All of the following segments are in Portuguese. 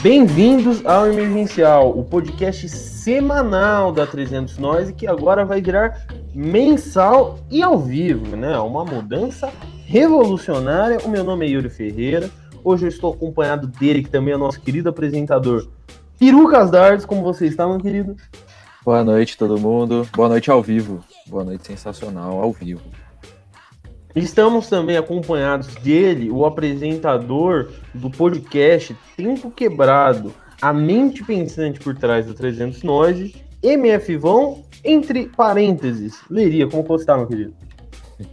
Bem-vindos ao Emergencial, o podcast semanal da 300 Nós e que agora vai virar mensal e ao vivo, né? Uma mudança revolucionária. O meu nome é Yuri Ferreira. Hoje eu estou acompanhado dele, que também é nosso querido apresentador, Perucas Dardes. Como você está, meu querido? Boa noite, todo mundo. Boa noite ao vivo. Boa noite sensacional ao vivo. Estamos também acompanhados dele, o apresentador do podcast Tempo Quebrado, a mente pensante por trás do 300 Nós, MF Vão, entre parênteses. Leria, como você está, meu querido?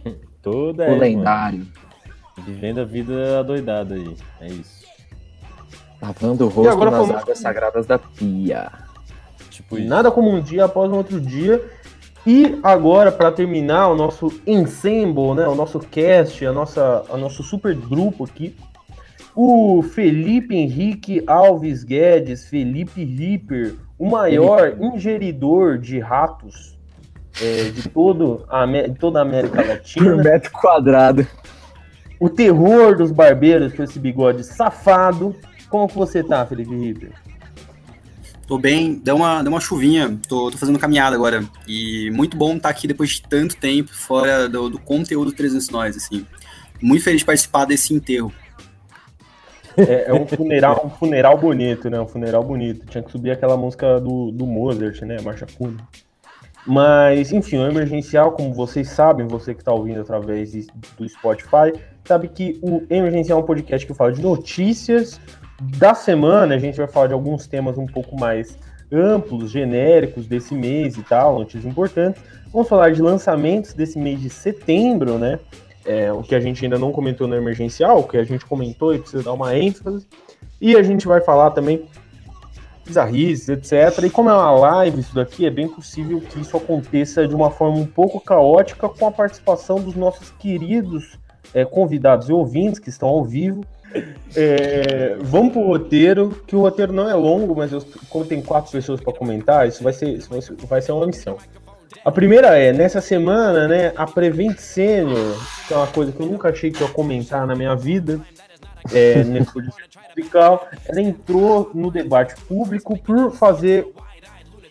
Toda o é, lendário. Mano. Vivendo a vida adoidada aí, é isso. Lavando o rosto nas fomos... águas sagradas da pia. Tipo isso. Nada como um dia após um outro dia. E agora, para terminar o nosso ensemble, né, o nosso cast, a nossa, a nosso super grupo aqui, o Felipe Henrique Alves Guedes, Felipe Ripper, o maior ingeridor de ratos é, de, todo a, de toda a América Latina. Por metro quadrado. O terror dos barbeiros com esse bigode safado. Como que você tá, Felipe Ripper? Tô bem, deu uma, deu uma chuvinha, tô, tô fazendo caminhada agora. E muito bom estar tá aqui depois de tanto tempo fora do, do conteúdo 300 Nós, assim. Muito feliz de participar desse enterro. É, é, um funeral, um funeral bonito, né? Um funeral bonito. Tinha que subir aquela música do, do Mozart, né? Marcha Fúnebre. Mas, enfim, o emergencial, como vocês sabem, você que está ouvindo através do Spotify, sabe que o emergencial é um podcast que fala de notícias da semana, a gente vai falar de alguns temas um pouco mais amplos, genéricos desse mês e tal, notícias importantes. Vamos falar de lançamentos desse mês de setembro, né? É, o que a gente ainda não comentou no emergencial, o que a gente comentou e precisa dar uma ênfase. E a gente vai falar também bizarrices, etc. E como é uma live isso daqui, é bem possível que isso aconteça de uma forma um pouco caótica com a participação dos nossos queridos é, convidados e ouvintes que estão ao vivo. É, vamos pro roteiro, que o roteiro não é longo, mas eu, como tem quatro pessoas para comentar, isso vai ser, isso vai ser uma missão. A primeira é, nessa semana, né, a Prevent Senior, que é uma coisa que eu nunca achei que ia comentar na minha vida, é, nesse musical, ela entrou no debate público por fazer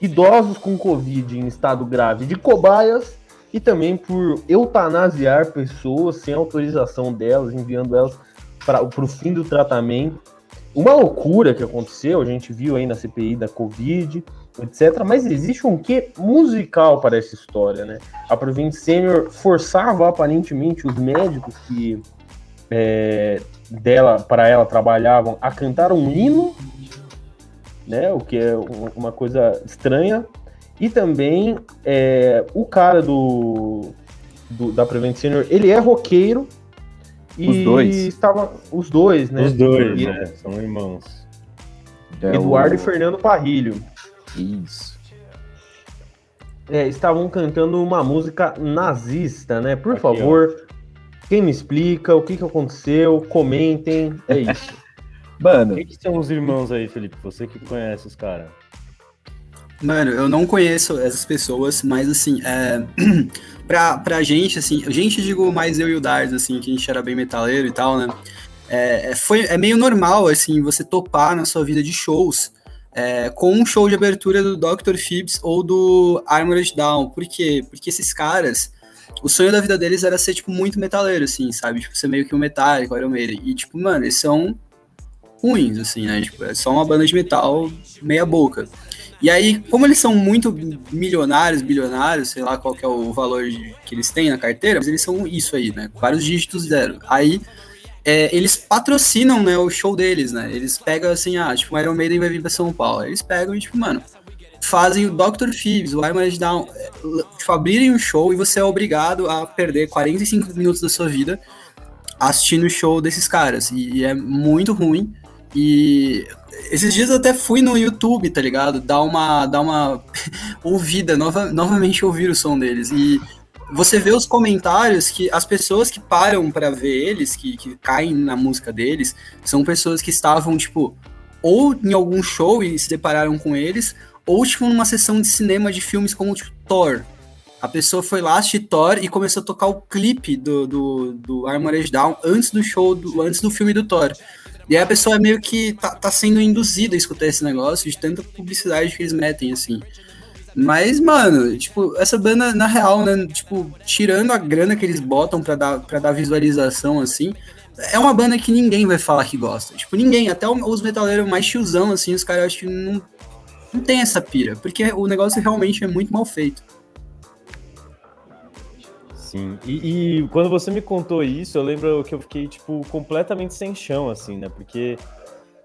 idosos com Covid em estado grave de cobaias e também por eutanasiar pessoas sem autorização delas, enviando elas para o fim do tratamento. Uma loucura que aconteceu, a gente viu aí na CPI da Covid, etc. Mas existe um quê musical para essa história, né? A Prevent Senior forçava aparentemente os médicos que é, dela para ela trabalhavam a cantar um hino, né? O que é uma coisa estranha. E também é, o cara do, do da Prevent Senior, ele é roqueiro, os dois. Estavam, os dois, né? Os dois, né? São irmãos. É Eduardo o... e Fernando Parrilho. Isso. É, estavam cantando uma música nazista, né? Por Aqui, favor, ó. quem me explica o que, que aconteceu? Comentem. É isso. Mano. Quem que são os irmãos aí, Felipe? Você que conhece os caras. Mano, eu não conheço essas pessoas, mas assim, é... pra, pra gente, assim, gente, digo mais eu e o Dars, assim, que a gente era bem metaleiro e tal, né? É, é, foi, é meio normal, assim, você topar na sua vida de shows é, com um show de abertura do Dr. Phibbs ou do Armored Down. Por quê? Porque esses caras, o sonho da vida deles era ser, tipo, muito metaleiro, assim, sabe? Tipo, ser meio que um metálico, Iron Maiden. E, tipo, mano, eles são ruins, assim, né? Tipo, é só uma banda de metal meia boca. E aí, como eles são muito milionários, bilionários, sei lá qual é o valor que eles têm na carteira, mas eles são isso aí, né? Vários dígitos zero. Aí, é, eles patrocinam, né, o show deles, né? Eles pegam assim, ah, tipo, o Iron Maiden vai vir pra São Paulo. Eles pegam e, tipo, mano, fazem o Dr. Phoebs, o Armored Down, é, tipo, abrirem o show e você é obrigado a perder 45 minutos da sua vida assistindo o show desses caras. E, e é muito ruim. E esses dias eu até fui no YouTube, tá ligado? Dar uma, dar uma ouvida, nova, novamente ouvir o som deles. E você vê os comentários que as pessoas que param para ver eles, que, que caem na música deles, são pessoas que estavam, tipo, ou em algum show e se depararam com eles, ou, tipo, numa sessão de cinema de filmes como, tipo, Thor. A pessoa foi lá assistir Thor e começou a tocar o clipe do, do, do Armored Down antes do show, do, antes do filme do Thor. E aí a pessoa é meio que tá, tá sendo induzida a escutar esse negócio de tanta publicidade que eles metem, assim. Mas, mano, tipo, essa banda, na real, né, tipo, tirando a grana que eles botam pra dar, pra dar visualização, assim, é uma banda que ninguém vai falar que gosta. Tipo, ninguém, até os metaleiros mais tiozão, assim, os caras acho que não, não tem essa pira, porque o negócio realmente é muito mal feito. Sim. E, e, quando você me contou isso, eu lembro que eu fiquei, tipo, completamente sem chão, assim, né? Porque,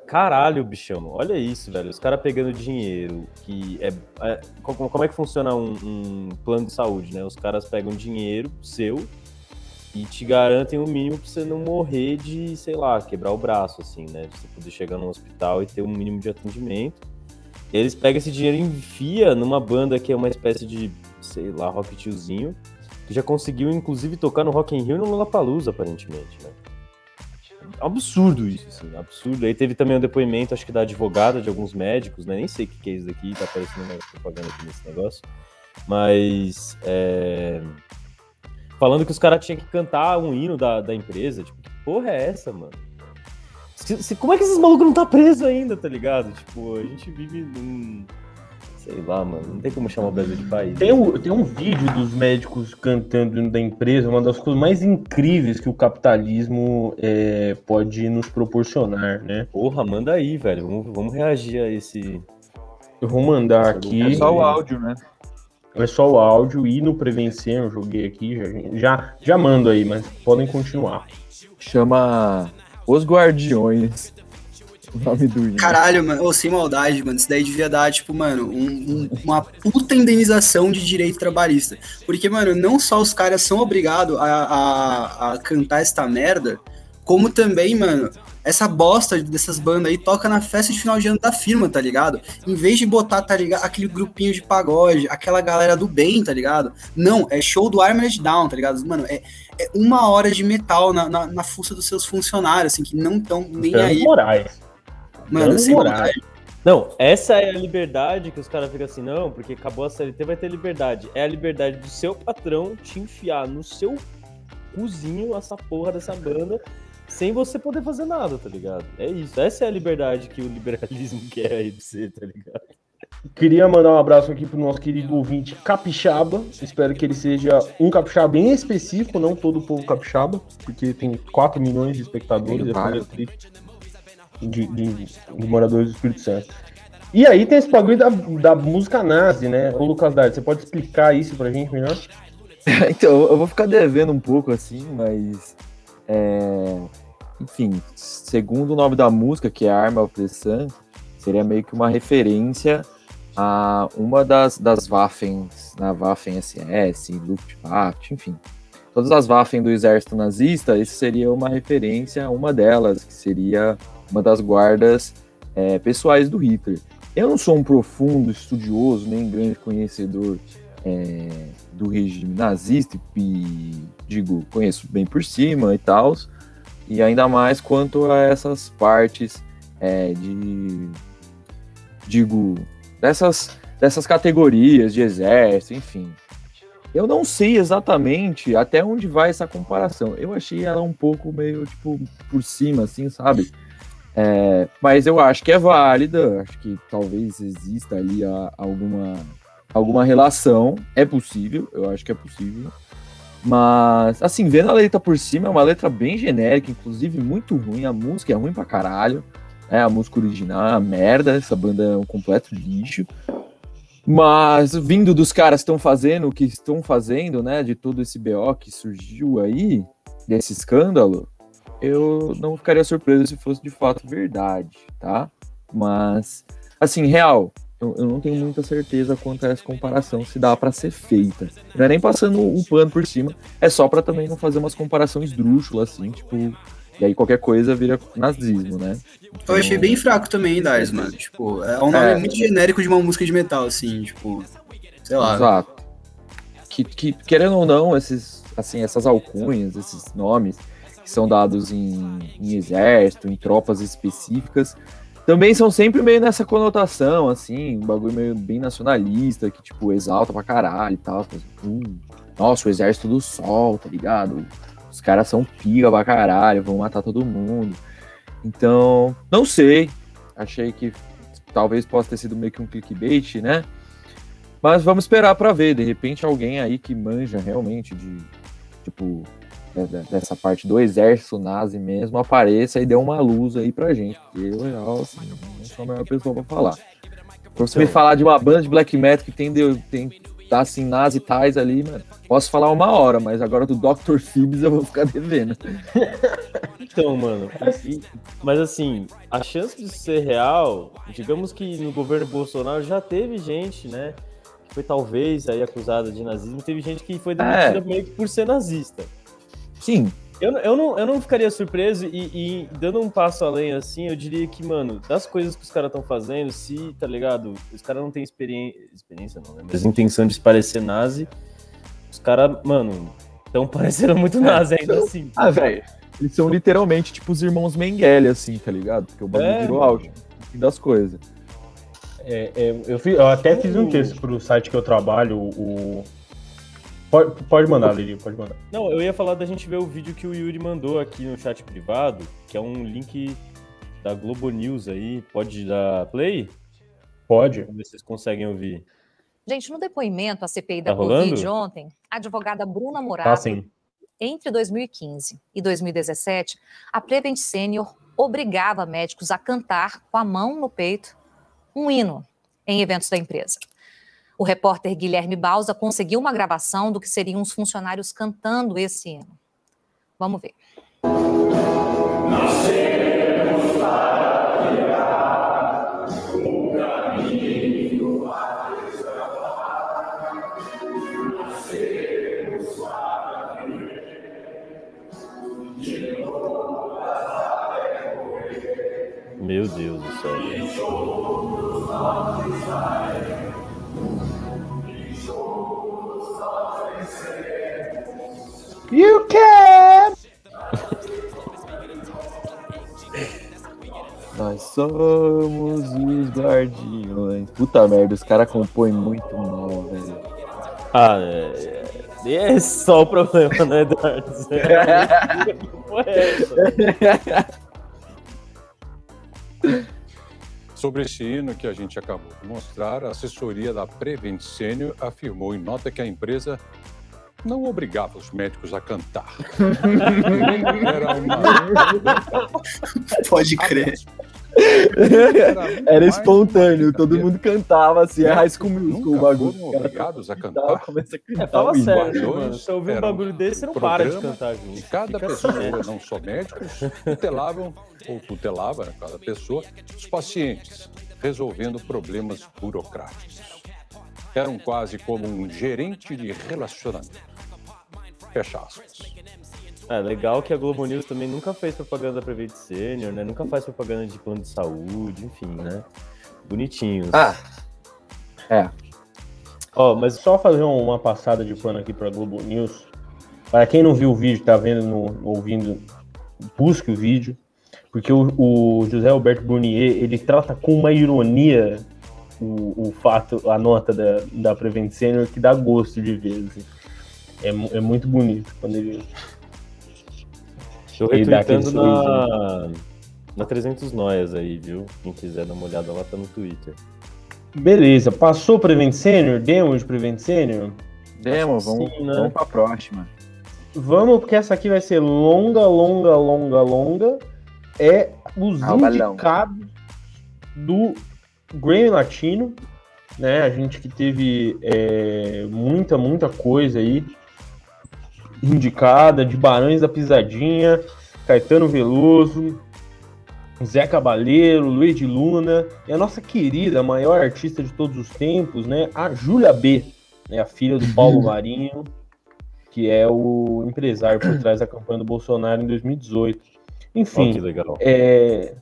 caralho, bichão, olha isso, velho. Os caras pegando dinheiro, que é, é. como, é que funciona um, um, plano de saúde, né? Os caras pegam dinheiro seu e te garantem o mínimo pra você não morrer de, sei lá, quebrar o braço, assim, né? Você poder chegar no hospital e ter um mínimo de atendimento. Eles pegam esse dinheiro e enfia numa banda que é uma espécie de, sei lá, rock tiozinho que já conseguiu, inclusive, tocar no Rock in Rio e no Lollapalooza, aparentemente, né? Absurdo isso, assim, absurdo. Aí teve também um depoimento, acho que da advogada de alguns médicos, né? Nem sei o que, é isso daqui, tá aparecendo uma propaganda aqui nesse negócio. Mas, é... Falando que os caras tinham que cantar um hino da, da empresa. Tipo, que porra é essa, mano? Se, se, como é que esses malucos não tá preso ainda, tá ligado? Tipo, a gente vive num Sei lá, mano. Não tem como chamar o Brasil de país. Tem um, tem um vídeo dos médicos cantando dentro da empresa, uma das coisas mais incríveis que o capitalismo é, pode nos proporcionar, né? Porra, manda aí, velho. Vamos, vamos reagir a esse. Eu vou mandar aqui. É só o áudio, né? É só o áudio e no Prevencer, eu joguei aqui, já, já, já mando aí, mas podem continuar. Chama Os Guardiões o nome do hino. Caralho, mano, oh, sem maldade, mano. Isso daí devia dar, tipo, mano, um, um, uma puta indenização de direito trabalhista. Porque, mano, não só os caras são obrigados a, a, a cantar esta merda, como também, mano, essa bosta dessas bandas aí toca na festa de final de ano da firma, tá ligado? Em vez de botar, tá ligado, aquele grupinho de pagode, aquela galera do bem, tá ligado? Não, é show do Armored Down, tá ligado? Mano, é, é uma hora de metal na, na, na fuça dos seus funcionários, assim, que não estão nem Então, aí. Moraes. Mano, sem moral. maldade. Não, essa é a liberdade que os caras ficam assim, não, porque acabou a CLT, vai ter liberdade. É a liberdade do seu patrão te enfiar no seu cozinho essa porra dessa banda sem você poder fazer nada, tá ligado? É isso. Essa é a liberdade que o liberalismo quer aí de ser, tá ligado? Queria mandar um abraço aqui pro nosso querido ouvinte Capixaba. Espero que ele seja um capixaba bem específico, não todo o povo capixaba, porque tem 4 milhões de espectadores. Tem é de, de- de moradores do Espírito Santo. E aí tem esse bagulho da, da música nazi, né? Ô Lucas Dard, você pode explicar isso pra gente melhor? então, eu vou ficar devendo um pouco assim, mas. é, enfim, segundo o nome da música, que é Arma of the Sun, seria meio que uma referência a uma das, das Waffens, na Waffen SS, Luftwaffe, enfim. Todas as Waffen do exército nazista, isso seria uma referência a uma delas, que seria uma das guardas é, pessoais do Hitler. Eu não sou um profundo estudioso, nem grande conhecedor é, do regime nazista e digo, conheço bem por cima e tal, e ainda mais quanto a essas partes é, de, digo, dessas, dessas categorias de exército, enfim. Eu não sei exatamente até onde vai essa comparação. Eu achei ela um pouco meio, tipo, por cima, assim, sabe? É, mas eu acho que é válida, acho que talvez exista ali a- alguma, alguma relação. É possível, eu acho que é possível. Mas, assim, vendo a letra por cima, é uma letra bem genérica, inclusive muito ruim. A música é ruim pra caralho. né? a música original é uma merda, essa banda é um completo lixo. Mas, vindo dos caras que estão fazendo o que estão fazendo, né, de todo esse BO que surgiu aí, desse escândalo, eu não ficaria surpreso se fosse de fato verdade, tá? Mas, assim, real, eu, eu não tenho muita certeza quanto a essa comparação se dá pra ser feita. Não é nem passando o pano por cima, é só pra também não fazer umas comparações drúxulas, assim, tipo. E aí qualquer coisa vira nazismo, né? Eu achei bem fraco também, Dars, mano. Tipo, é um nome É. muito genérico de uma música de metal, assim, tipo. Sei lá. Exato. Que, que, querendo ou não, esses, assim, essas alcunhas, esses nomes que são dados em, em exército, em tropas específicas, também são sempre meio nessa conotação, assim, um bagulho meio bem nacionalista, que, tipo, exalta pra caralho e tal. Hum, nossa, o exército do sol, tá ligado? Os caras são pica pra caralho, vão matar todo mundo. Então, não sei. Achei que talvez possa ter sido meio que um clickbait, né? Mas vamos esperar para ver. De repente, alguém aí que manja realmente de, tipo, dessa parte do exército nazi mesmo apareça e dê uma luz aí pra gente. Porque eu, real, assim, não sou a melhor pessoa pra falar. Pra você me falar de uma banda de black metal que tem, tem tá assim, nazi tais ali, mano, posso falar uma hora, mas agora do Dr. Phoebs eu vou ficar devendo. Então, mano, e, mas assim, a chance de ser real, digamos que no governo Bolsonaro já teve gente, né, que foi talvez aí acusada de nazismo, teve gente que foi demitida é. meio que por ser nazista. Sim. Eu, eu, não, eu não ficaria surpreso e, e, dando um passo além, assim, eu diria que, mano, das coisas que os caras estão fazendo, se, tá ligado, os caras não têm experiência, experiência não, né, mas intenção de se parecer nazi, os caras, mano, estão parecendo muito é, nazi ainda então, assim. Ah, velho, eles são literalmente tipo os irmãos Mengele, assim, tá ligado? Porque o bagulho é, virou áudio das coisas. É, é, eu, fiz, eu, até fiz um texto pro site que eu trabalho, o Pode, pode mandar, Lili, pode mandar. Não, eu ia falar da gente ver o vídeo que o Yuri mandou aqui no chat privado, que é um link da Globo News aí. Pode dar play? Pode. Vamos ver se vocês conseguem ouvir. Gente, no depoimento à CPI da tá Covid ontem, a advogada Bruna Morato, tá, sim. entre 2015 e 2017, a Prevent Senior obrigava médicos a cantar com a mão no peito um hino em eventos da empresa. O repórter Guilherme Bausa conseguiu uma gravação do que seriam os funcionários cantando esse hino. Vamos ver. Meu Deus do céu. You can! Nós somos os guardiões. Puta merda, os caras compõem muito mal, velho. Ah, é, é, é só o problema, né, Eduardo? Sobre esse hino que a gente acabou de mostrar, a assessoria da Prevent Senior afirmou em nota que a empresa não obrigava os médicos a cantar. Era uma... Pode crer. Era, Era espontâneo, todo mundo cantava assim, é High School Musical o bagulho. Foram obrigados a cantar. Começa a cantar. É, fala sério, mano. Ouvir um bagulho desse, você não para de cantar junto. E cada Fica pessoa, assim, não só médicos, tutelavam, ou tutelava, né, cada pessoa, os pacientes, resolvendo problemas burocráticos. Eram quase como um gerente de relacionamento. Fecha aspas. É legal que a Globo News também nunca fez propaganda da Prevent Senior, né? Nunca faz propaganda de plano de saúde, enfim, né? Bonitinhos. Ah, é. Ó, mas só fazer uma passada de pano aqui para Globo News. Para quem não viu o vídeo, tá vendo, no, ouvindo, busque o vídeo, porque o, o José Alberto Burnier ele trata com uma ironia o, o fato, a nota da, da Prevent Senior que dá gosto de ver. Assim. É, é muito bonito quando ele. Estou retweetando na, na 300 Noias aí, viu? Quem quiser dar uma olhada lá, tá no Twitter. Beleza, passou Prevent Senior? Demo de Prevent Senior? Demo, vamos, Sim, né? vamos pra próxima. Vamos, porque essa aqui vai ser longa, longa, longa, longa. É os ah, indicados do Grammy Latino, né? A gente que teve é, muita, muita coisa aí indicada, de Barões da Pisadinha, Caetano Veloso, Zé Cabaleiro, Luiz de Luna e a nossa querida, maior artista de todos os tempos, né, a Júlia B, né, a filha do Paulo Marinho, que é o empresário por trás da campanha do Bolsonaro em 2018. Enfim, oh, é,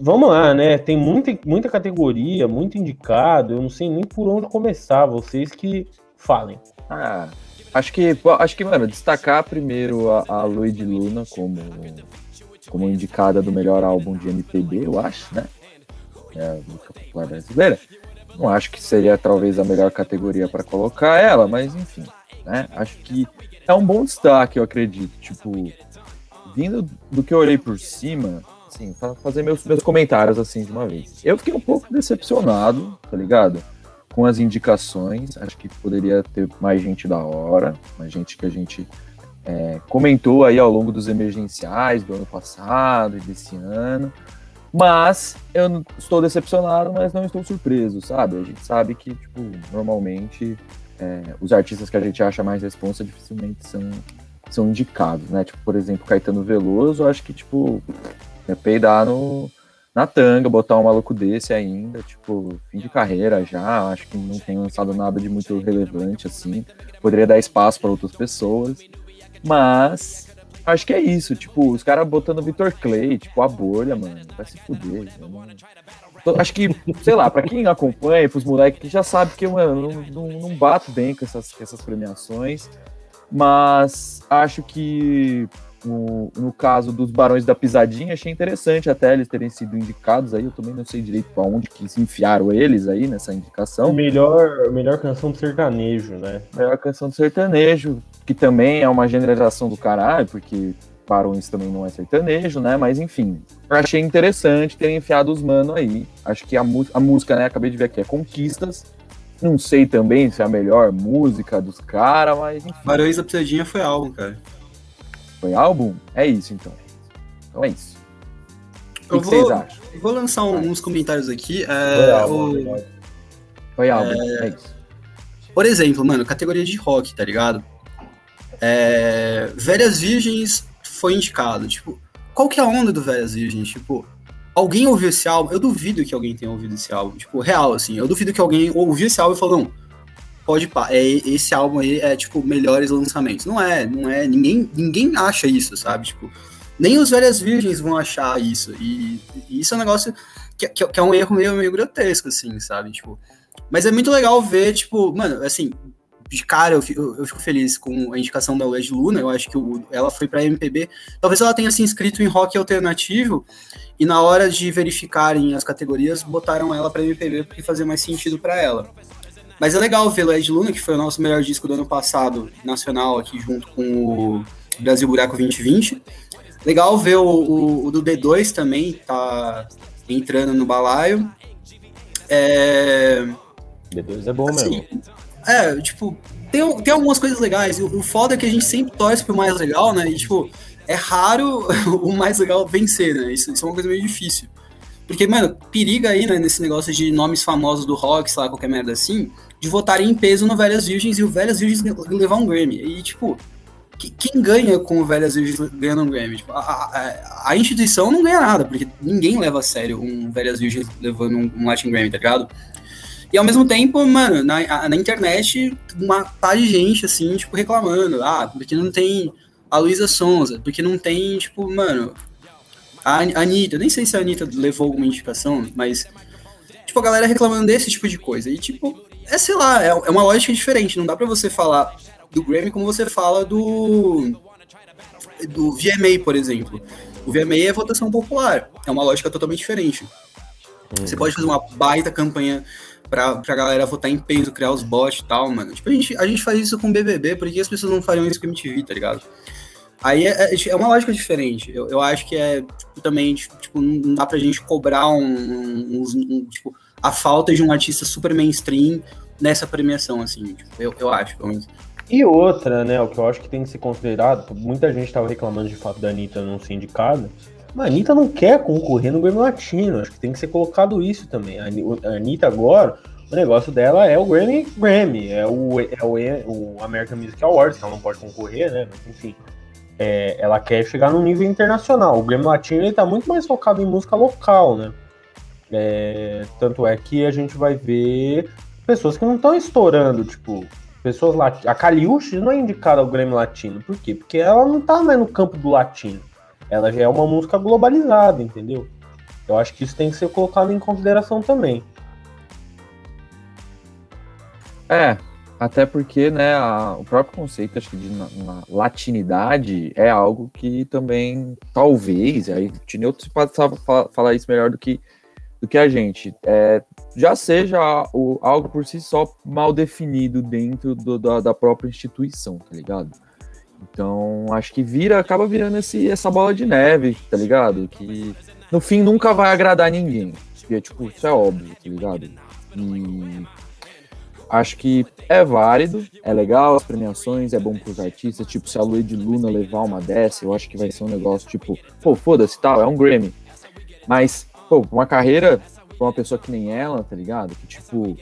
vamos lá, né? Tem muita, muita categoria, muito indicado. Eu não sei nem por onde começar. Vocês que falem. Ah, Acho que, acho que, mano, destacar primeiro a, a Luiz Luna como, como indicada do melhor álbum de MPB, eu acho, né? É a música popular brasileira. Não acho que seria talvez a melhor categoria para colocar ela, mas enfim, né? Acho que é um bom destaque, eu acredito. Tipo, vindo do que eu olhei por cima, assim, pra fazer meus, meus comentários assim de uma vez. Eu fiquei um pouco decepcionado, tá ligado? Com as indicações. Acho que poderia ter mais gente da hora, mais gente que a gente é, comentou aí ao longo dos emergenciais do ano passado e desse ano. Mas eu estou decepcionado, mas não estou surpreso, sabe? A gente sabe que, tipo, normalmente é, os artistas que a gente acha mais responsa dificilmente são, são indicados, né? Tipo, por exemplo, Caetano Veloso, eu acho que, tipo, é peidar no, na tanga, botar um maluco desse ainda, tipo, fim de carreira já, acho que não tem lançado nada de muito relevante, assim. Poderia dar espaço para outras pessoas. Mas acho que é isso, tipo, os caras botando Vitor Clay, tipo, a bolha, mano, vai se fuder. não- Tô- Acho que, sei lá, pra quem acompanha, pros moleques que já sabe que, mano, não, não, não bato bem com essas, essas premiações, mas acho que no, no caso dos Barões da Pisadinha, achei interessante até eles terem sido indicados aí, eu também não sei direito pra onde que se enfiaram eles aí nessa indicação. Melhor, melhor canção do sertanejo, né? Melhor canção do sertanejo, que também é uma generalização do caralho, porque Barões também não é sertanejo, né? Mas enfim, eu achei interessante terem enfiado os mano aí. Acho que a, a música, né? Acabei de ver aqui, é Conquistas. Não sei também se é a melhor música dos caras, mas enfim, Barões da Pisadinha foi álbum, cara. Foi álbum? É isso então. Então é isso. O que, Eu que vocês vou, acham? eu vou lançar um- uns comentários aqui. Foi É, álbum, o- verdade. Foi álbum, é, isso. Por exemplo, mano, categoria de rock, tá ligado? É, Velhas Virgens foi indicado. Tipo, qual que é a onda do Velhas Virgens? Tipo, alguém ouviu esse álbum? Eu duvido que alguém tenha ouvido esse álbum. Tipo, real, assim. Eu duvido que alguém ouviu esse álbum e falou, não, pode é, esse álbum aí é, tipo, melhores lançamentos. Não é, não é. Ninguém, ninguém acha isso, sabe? Tipo, nem os Velhas Virgens vão achar isso. E, e isso é um negócio que, que- que é um erro meio, meio grotesco, assim, sabe? Tipo, mas é muito legal ver, tipo, mano, assim, de cara eu fico, eu fico feliz com a indicação da Led Luna. Eu acho que o- ela foi pra MPB. Talvez ela tenha se inscrito em rock alternativo e na hora de verificarem as categorias, botaram ela pra MPB porque fazia mais sentido pra ela. Mas é legal ver Led Luna, que foi o nosso melhor disco do ano passado, nacional, aqui junto com o Brasil Buraco 2020. Legal ver o, o- o do D2 também, tá entrando no balaio. É, D2 é bom Assim, mesmo. é, tipo, tem, tem algumas coisas legais. O, o foda é que a gente sempre torce pro mais legal, né? E, tipo, é raro o mais legal vencer, né? Isso, isso é uma coisa meio difícil. Porque, mano, periga aí, né, nesse negócio de nomes famosos do rock, sei lá, qualquer merda assim, de votarem em peso no Velhas Virgens e o Velhas Virgens levar um Grammy. E, tipo, que- quem ganha com o Velhas Virgens ganhando um Grammy? Tipo, a, a- a instituição não ganha nada, porque ninguém leva a sério um Velhas Virgens levando um, um Latin Grammy, tá ligado? E ao mesmo tempo, mano, na, na internet, uma pá de gente, assim, tipo, reclamando. Ah, porque não tem a Luísa Sonza, porque não tem, tipo, mano, a An- a Anitta. Nem sei se a Anitta levou alguma indicação, mas, tipo, a galera reclamando desse tipo de coisa. E, tipo, é, sei lá, é, é uma lógica diferente. Não dá pra você falar do Grammy como você fala do. do VMA, por exemplo. O VMA é votação popular. É uma lógica totalmente diferente. Você pode fazer uma baita campanha pra, pra galera votar em peso, criar os bots e tal, mano. Tipo, a gente, a gente faz isso com o BBB, por que as pessoas não fariam isso com a MTV, tá ligado? Aí é, é, é uma lógica diferente. Eu, eu acho que é, tipo, também, tipo, não dá pra gente cobrar um, um- um, tipo, a falta de um artista super mainstream nessa premiação, assim. Tipo, eu, eu acho, pelo menos. E outra, né, o que eu acho que tem que ser considerado, muita gente tava reclamando de fato da Anitta não ser indicada, mas a Anitta não quer concorrer no Grammy Latino, acho que tem que ser colocado isso também. A Ani- a Anitta agora, o negócio dela é o Grammy Grammy, é o, é o, o American Music Awards, que ela não pode concorrer, né, mas enfim. É, ela quer chegar no nível internacional. O Grammy Latino ele tá muito mais focado em música local, né? É, tanto é que a gente vai ver pessoas que não estão estourando, tipo, pessoas latinas. A Caliucci não é indicada ao Grammy Latino. Por quê? Porque ela não tá mais no campo do latino. Ela já é uma música globalizada, entendeu? Eu acho que isso tem que ser colocado em consideração também. É, até porque, né, a- o próprio conceito, acho que de na, na latinidade é algo que também, talvez, aí o Tineuto pode falar isso melhor do que, do que a gente, é, já seja o, algo por si só mal definido dentro do- da, da própria instituição, tá ligado? Então, acho que vira, acaba virando esse, essa bola de neve, tá ligado? Que no fim nunca vai agradar ninguém. E é, tipo, isso é óbvio, tá ligado? E acho que é válido, é legal as premiações, é bom pros artistas. Tipo, se a Luiz Luna levar uma dessa, eu acho que vai ser um negócio tipo, pô, foda-se tal, é um Grammy. Mas, pô, uma carreira pra uma pessoa que nem ela, tá ligado? Que, tipo,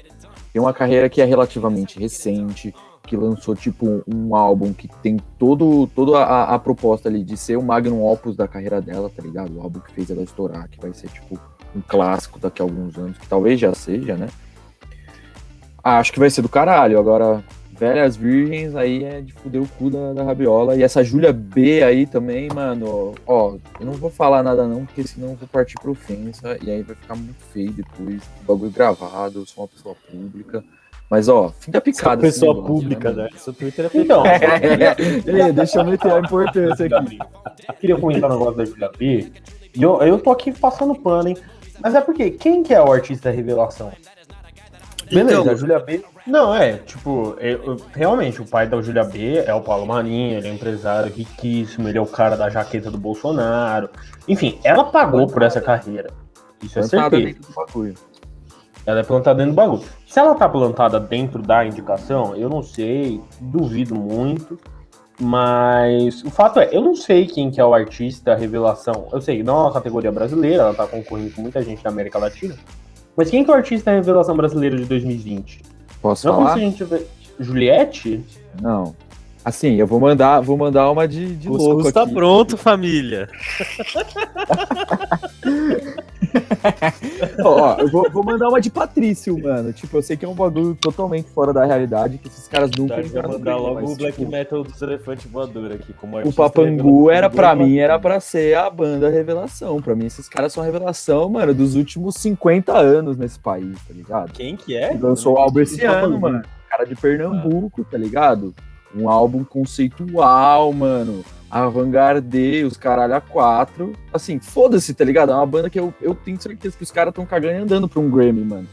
tem uma carreira que é relativamente recente, que lançou, tipo, um álbum que tem todo, toda a, a proposta ali de ser o magnum opus da carreira dela, tá ligado? O álbum que fez ela estourar, que vai ser, tipo, um clássico daqui a alguns anos, que talvez já seja, né? Acho que vai ser do caralho. Agora, Velhas Virgens aí é de fuder o cu da, da Rabiola. E essa Júlia B aí também, mano, ó, eu não vou falar nada não, porque senão eu vou partir pra ofensa. E aí vai ficar muito feio depois. Bagulho gravado, eu sou uma pessoa pública. Mas, ó, fica picada. Pessoa negócio, pública, né? Seu Twitter é Então, é, deixa eu meter a importância aqui. Eu queria comentar um negócio da Julia B. E eu, eu tô aqui passando pano, hein? Mas é porque, quem que é o artista revelação? Beleza, Então- a Julia B. Não, é, tipo, eu- realmente, o pai da Julia B é o Paulo Marinho, ele é um empresário riquíssimo, ele é o cara da jaqueta do Bolsonaro. Enfim, ela pagou por essa carreira. Isso é Plantada certeza. dentro do bagulho. Ela é plantada dentro do bagulho. Se ela tá plantada dentro da indicação, eu não sei, duvido muito. Mas o fato é, eu não sei quem que é o artista revelação. Eu sei, não é uma categoria brasileira, ela tá concorrendo com muita gente da América Latina. Mas quem que é o artista revelação brasileiro de 2020? Posso Não falar? sei se a gente vê. Juliette? Não. Assim, eu vou mandar, vou mandar uma de, de louco Cuscuz tá aqui. pronto, família. Ó, eu vou, vou mandar uma de Patrício, mano. Tipo, eu sei que é um bagulho totalmente fora da realidade, que esses caras nunca Tá, entraram mandar logo mas, o Black tipo, Metal dos elefantes voador aqui. Como O artista Papangu era pra Papangu. mim, era pra ser a banda revelação. Pra mim, esses caras são a revelação, mano, dos últimos 50 anos nesse país, tá ligado? Quem que é? Que lançou o álbum esse Papangu. ano, mano. Cara de Pernambuco, tá ligado? Um álbum conceitual, mano. Avantgarde, os caralho a quatro. Assim, foda-se, tá ligado? É uma banda que eu, eu tenho certeza que os caras tão cagando e andando pra um Grammy, mano.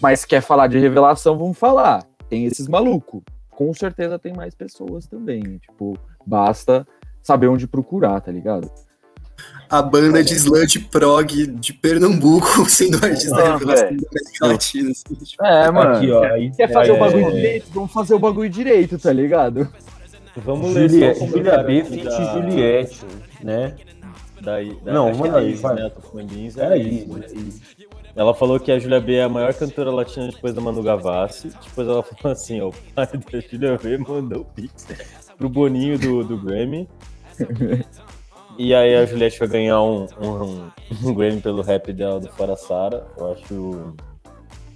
Mas quer falar de revelação, vamos falar. Tem esses malucos. Com certeza tem mais pessoas também. Tipo, basta saber onde procurar, tá ligado? A banda de sludge prog de Pernambuco sendo artista Ah, revelação da América Latina. assim, tipo. É, mano. Aqui, ó. aí- Quer fazer é, o bagulho é, direito? Vamos fazer o bagulho direito, tá ligado? Vamos ler Juliette, só o Julia B feat da- Juliette, né? Daí, da, Não, que manda é aí, isso, vai. né? É é isso. isso. Ela falou que a Julia B é a maior cantora latina depois da Manu Gavassi. Depois ela falou assim, ó, o pai da Julia B mandou o pix pro Boninho do, do Grammy. E aí a Juliette vai ganhar um, um, um Grammy pelo rap dela do Fora Sara. Eu acho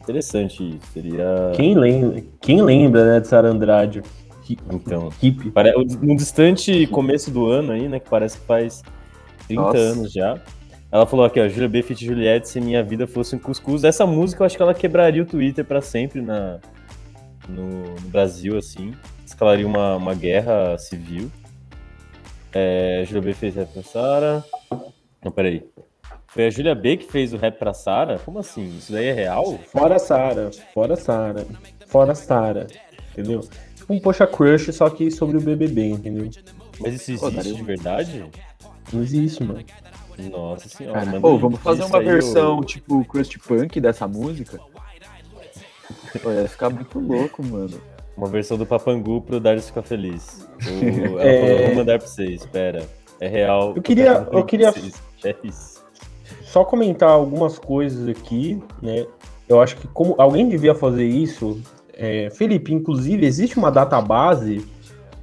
interessante isso. Seria... Quem lembra, quem lembra, né, de Sara Andrade? Então, Hip. Pare- No distante começo do ano aí, né? Que parece que faz 30 Nossa. anos já. Ela falou aqui, ó, Julia B. Fit Juliette, se minha vida fosse um cuscuz. Essa música eu acho que ela quebraria o Twitter pra sempre na, no, no Brasil, assim. Escalaria uma, uma guerra civil. É, Julia B fez rap pra Sara. Não, peraí. Foi a Julia B que fez o rap pra Sara? Como assim? Isso daí é real? Fora Sara, fora Sara, fora Sara, entendeu? Tipo um Poxa Crush, só que sobre o BBB, entendeu? Mas isso existe de verdade? Não existe, mano. Nossa senhora. Cara, pô, vamos fazer uma aí, versão tipo crust punk dessa música? Pô, ia ficar muito louco, mano. Uma versão do Papangu pro Darius ficar feliz. O- É. vou mandar pra vocês, espera. É real. Eu queria- mandando eu queria-. É isso. Só comentar algumas coisas aqui, né? Eu acho que como alguém devia fazer isso, é, Felipe, inclusive existe uma database,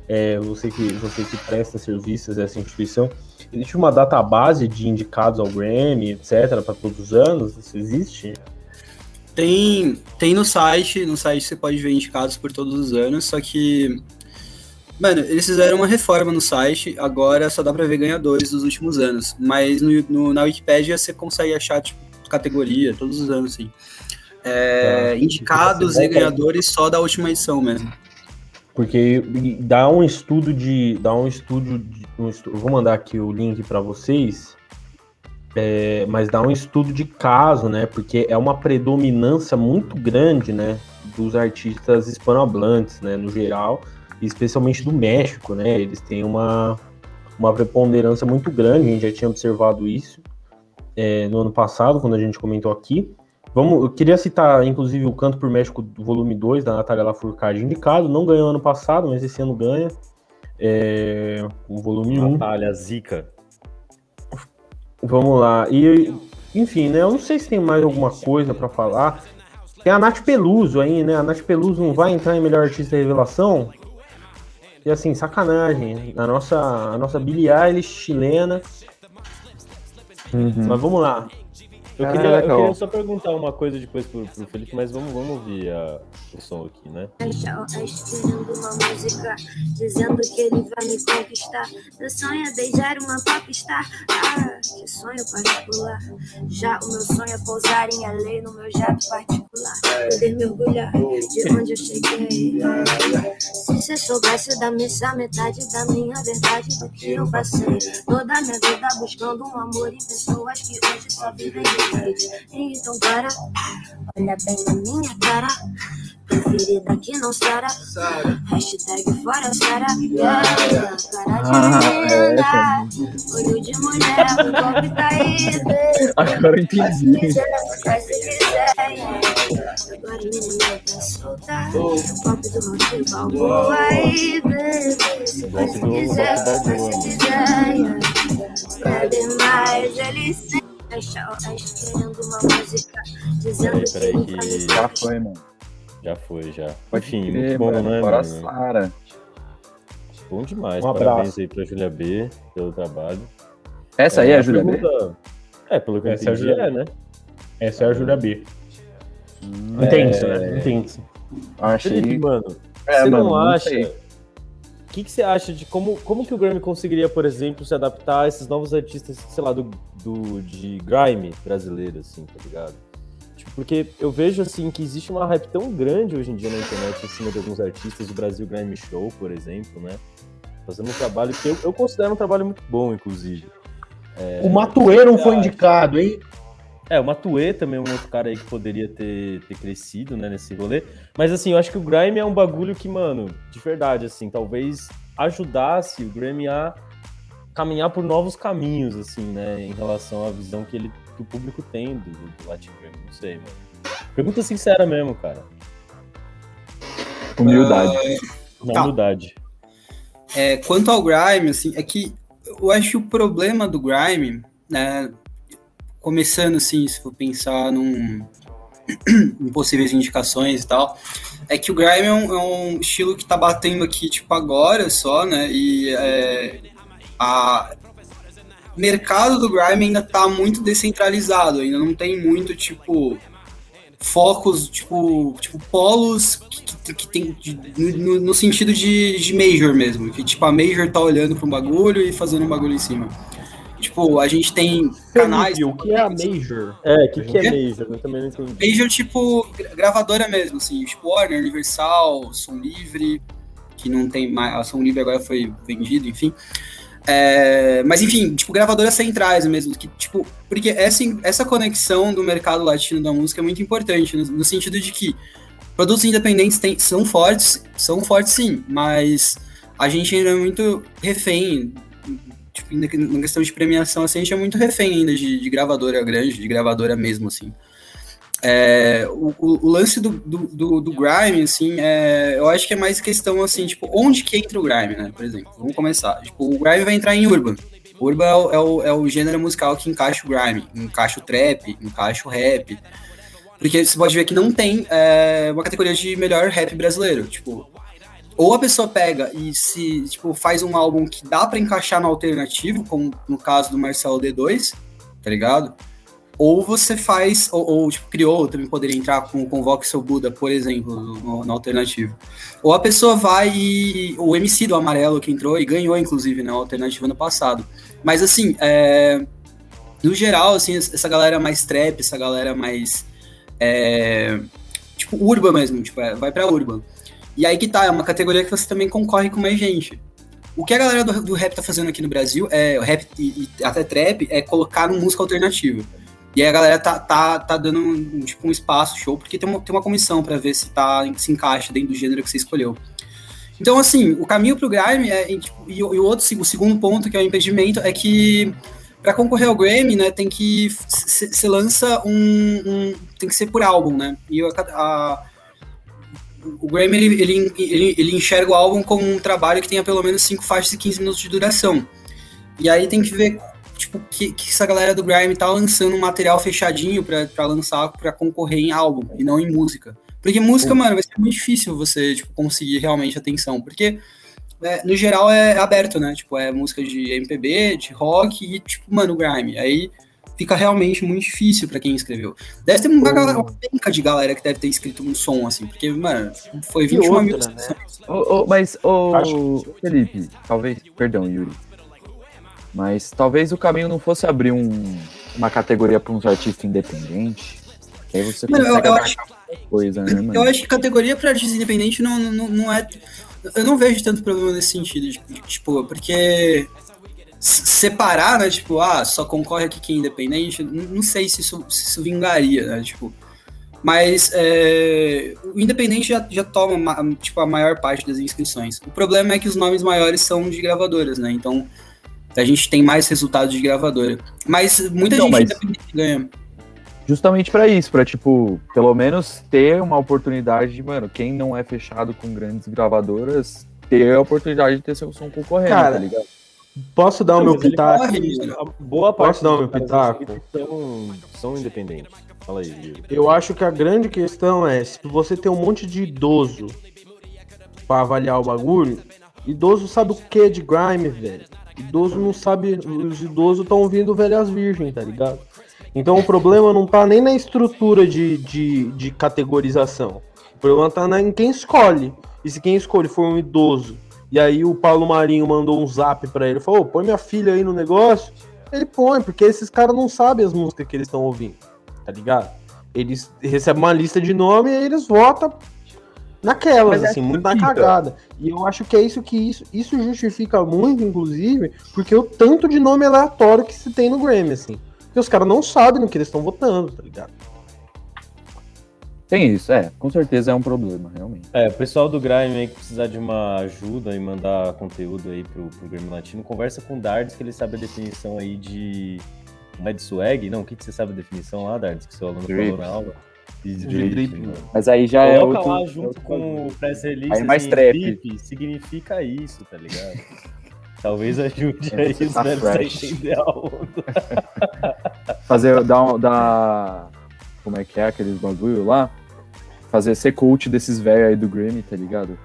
é, você que você que presta serviços a essa instituição, existe uma database de indicados ao Grammy, etc, para todos os anos. Isso existe? Tem, tem no site, no site você pode ver indicados por todos os anos, só que. Mano, eles fizeram uma reforma no site, agora só dá pra ver ganhadores dos últimos anos. Mas no, no- na Wikipedia você consegue achar, tipo, categoria, todos os anos, assim. É, Tá. indicados é e ganhadores só da última edição mesmo. Porque dá um estudo de. Dá um estudo. De, um estu- eu vou mandar aqui o link para vocês. é, mas dá um estudo de caso, né? Porque é uma predominância muito grande, né? Dos artistas hispanohablantes, né? No geral, especialmente do México, né? Eles têm uma, uma preponderância muito grande, a gente já tinha observado isso. é, no ano passado, quando a gente comentou aqui. Vamos, eu queria citar, inclusive, o Canto por México, volume 2, da Natália Lafourcade, indicado. Não ganhou ano passado, mas esse ano ganha. É, o volume 1. Natália, Zica. Vamos lá. E, enfim, né? Eu não sei se tem mais alguma coisa para falar. Tem a Nath Peluso aí, né? A Nath Peluso não vai entrar em melhor artista revelação? E assim, sacanagem. A nossa, a nossa Billie Eilish chilena. Uhum. Mas vamos lá. Eu, Caraca, queria, eu queria só perguntar uma coisa depois pro, pro Felipe, mas vamos, vamos ouvir a- o som aqui, né? Escrevendo uma música dizendo que ele vai me conquistar. Meu sonho é beijar uma popstar. Ah, que sonho particular. Já o meu sonho é pousar em LA no meu jato particular. Poder mergulhar de onde eu cheguei. Se você soubesse da missa, metade da minha verdade do que eu passei. Toda a minha vida buscando um amor em pessoas que hoje só vivem de Então para, olha bem na minha cara. Preferida que não sara. Hashtag fora Sara. Yeah, yeah. Cara de menina. Olho de mulher, o golpe tá aí, baby. Agora eu entendi. Faz se quiser, yeah. Agora menina tá solta. O golpe do rock balboa aí, baby. Se faz se do quiser, faz se quiser, yeah. Bebe mais, ele sempre deixa querendo uma música. Dizendo que Peraí, peraí que- Já foi, mano. Já foi, já. Pode Enfim, crer, muito bom, mano. né, Fora mano? Sara. Bom demais. Um Parabéns abraço. aí pra Julia B pelo trabalho. Essa aí é a Júlia B? É, pelo que eu Essa é a entendi, Júlia é, né? Essa é a Júlia B. Intenso, né? Intenso. Achei. Felipe, mano, É, você mano, não não acha. sei. O que, que você acha de como, como que o Grammy conseguiria, por exemplo, se adaptar a esses novos artistas, sei lá, do, do, de grime brasileiro, assim, tá ligado? Tipo, porque eu vejo, assim, que existe uma hype tão grande hoje em dia na internet em cima de alguns artistas, o Brasil Grime Show, por exemplo, né? Fazendo um trabalho que eu, eu considero um trabalho muito bom, inclusive. O Matuê não foi indicado, hein? É, o Matuê também é um outro cara aí que poderia ter, ter crescido, né, nesse rolê. Mas, assim, eu acho que o Grime é um bagulho que, mano, de verdade, assim, talvez ajudasse o Grammy a caminhar por novos caminhos, assim, né, em relação à visão que, ele, que o público tem do, do Latin Grammy. Não sei, mano. Pergunta sincera mesmo, cara. Humildade. Na Tá. humildade. É, quanto ao Grime, assim, é que eu acho que o problema do Grime, né, começando assim, se for pensar num, em possíveis indicações e tal, é que o Grime é um, é um estilo que tá batendo aqui, tipo, agora só, né, e é, a o mercado do Grime ainda tá muito descentralizado, ainda não tem muito, tipo, focos, tipo, tipo polos que, que, tem no, no sentido de, de major mesmo, que tipo a major tá olhando para um bagulho e fazendo um bagulho em cima. Tipo, a gente tem canais. O que é a Major? É, o que, que é? Major? Eu também não entendi. Major, tipo, gra- gravadora mesmo, assim, tipo Warner, Universal, Som Livre, que não tem mais, a Som Livre agora foi vendido, enfim. É, mas enfim, tipo, gravadoras centrais mesmo, que, tipo, porque essa, essa conexão do mercado latino da música é muito importante, no, no sentido de que produtos independentes têm- são fortes, são fortes sim, mas a gente ainda é muito refém, tipo, na questão de premiação, assim, a gente é muito refém ainda de, de gravadora grande, de gravadora mesmo, assim. É, o, o- o lance do, do, do, do Grime, assim, é, eu acho que é mais questão, assim, tipo, onde que entra o Grime, né, por exemplo? Vamos começar. Tipo, o Grime vai entrar em Urban. Urban é o, é o, é o gênero musical que encaixa o Grime, encaixa o trap, encaixa o rap. Porque você pode ver que não tem é, uma categoria de melhor rap brasileiro. Tipo, ou a pessoa pega e se tipo, faz um álbum que dá pra encaixar no alternativo, como no caso do Marcelo D2, tá ligado? Ou você faz, ou, ou, tipo, criou, também poderia entrar com o Convoque Seu Buda, por exemplo, no, no alternativo. Ou a pessoa vai e. O MC do Amarelo que entrou e ganhou, inclusive, na alternativa ano passado. Mas assim, é, no geral, assim, essa galera mais trap, essa galera mais. é, tipo, urban mesmo, tipo, é, vai pra urban. E aí que tá, é uma categoria que você também concorre com mais gente. O que a galera do, do rap tá fazendo aqui no Brasil, é o rap e, e até trap, é colocar música alternativa. E aí a galera tá, tá, tá dando um, tipo, um espaço, show, porque tem uma, tem uma comissão pra ver se, tá, se encaixa dentro do gênero que você escolheu. Então, assim, o caminho pro grime é. E, tipo, e o outro, o segundo ponto, que é o impedimento, é que Pra concorrer ao Grammy, né, tem que. Você lança um, um, Tem que ser por álbum, né? E a, a, o Grammy ele, ele, ele, ele enxerga o álbum como um trabalho que tenha pelo menos 5 faixas e 15 minutos de duração. E aí tem que ver tipo, que, que essa galera do Grime tá lançando um material fechadinho para lançar para concorrer em álbum e não em música. Porque música, uhum. mano, vai ser muito difícil você tipo, conseguir realmente atenção. Porque é, no geral é aberto, né? Tipo, é música de MPB, de rock e, tipo, mano, Grime. Aí fica realmente muito difícil para quem escreveu. Deve ter uma, galera, uma penca de galera que deve ter escrito um som, assim, porque, mano, foi 21 outra, mil. Né? Oh, oh, mas, ô, oh, Felipe, talvez, perdão, Yuri, mas talvez o caminho não fosse abrir um, uma categoria para uns artistas independentes. Aí você consegue eu, eu acho, coisa, né, mano? Eu acho que categoria para artista independente não, não, não é. Eu não vejo tanto problema nesse sentido, tipo, porque separar, né? Tipo, ah, só concorre aqui quem é independente, não sei se isso, se isso vingaria, né? Tipo, mas é, o independente já, já toma tipo, a maior parte das inscrições. O problema é que os nomes maiores são de gravadoras, né? Então a gente tem mais resultados de gravadora. Mas muita então, gente mas... ganha. Justamente para isso, para tipo, pelo menos ter uma oportunidade de, mano, quem não é fechado com grandes gravadoras, ter a oportunidade de ter seu som concorrendo, Cara, tá ligado? Posso dar o meu pitaco? Boa parte posso dar o meu pitaco? São, são independentes. Fala aí. Eu acho que a grande questão é se você tem um monte de idoso para avaliar o bagulho, idoso sabe o que de grime, velho. Idoso não sabe, os idosos estão ouvindo velhas virgens, tá ligado? Então o problema não tá nem na estrutura de, de, de categorização. O problema tá na, em quem escolhe. E se quem escolhe for um idoso, e aí o Paulo Marinho mandou um zap para ele, falou, põe minha filha aí no negócio, ele põe, porque esses caras não sabem as músicas que eles estão ouvindo, tá ligado? Eles recebem uma lista de nome e eles votam naquelas, é assim, muito na cagada. E eu acho que é isso que isso, isso justifica muito, inclusive, porque o tanto de nome aleatório que se tem no Grammy, assim. Porque os caras não sabem no que eles estão votando, tá ligado? Tem isso, é, com certeza é um problema, realmente. É, o pessoal do Grime aí que precisar de uma ajuda e mandar conteúdo aí pro, pro Grêmio Latino, conversa com o Dardes, que ele sabe a definição aí de. Não é de swag? Não, o que, que você sabe a definição lá, Dardes, que seu aluno falou na aula? Mas aí já é Coloca é outro... lá junto com o press release. Aí é mais assim, trap. significa isso, tá ligado? Talvez ajude é, aí os tá velhos a entender a onda. Fazer, dar, dar. Como é que é aqueles bagulho lá? Fazer ser coach desses velhos aí do Grammy, tá ligado?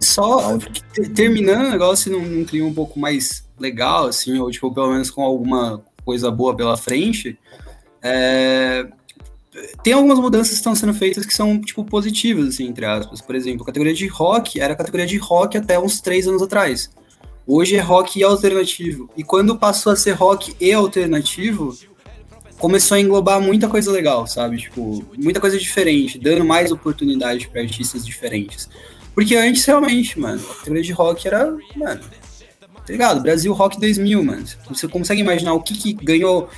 Só terminando o negócio num, num clima um pouco mais legal, assim, ou tipo, pelo menos com alguma coisa boa pela frente. É, tem algumas mudanças que estão sendo feitas que são, tipo, positivas, assim, entre aspas. Por exemplo, a categoria de rock era a categoria de rock até uns três anos atrás. Hoje é rock e alternativo. E quando passou a ser rock e alternativo, começou a englobar muita coisa legal, sabe? Tipo, muita coisa diferente, dando mais oportunidade para artistas diferentes. Porque antes, realmente, mano, a categoria de rock era, mano, tá ligado? Brasil Rock 2000, mano. Você consegue imaginar o que, que ganhou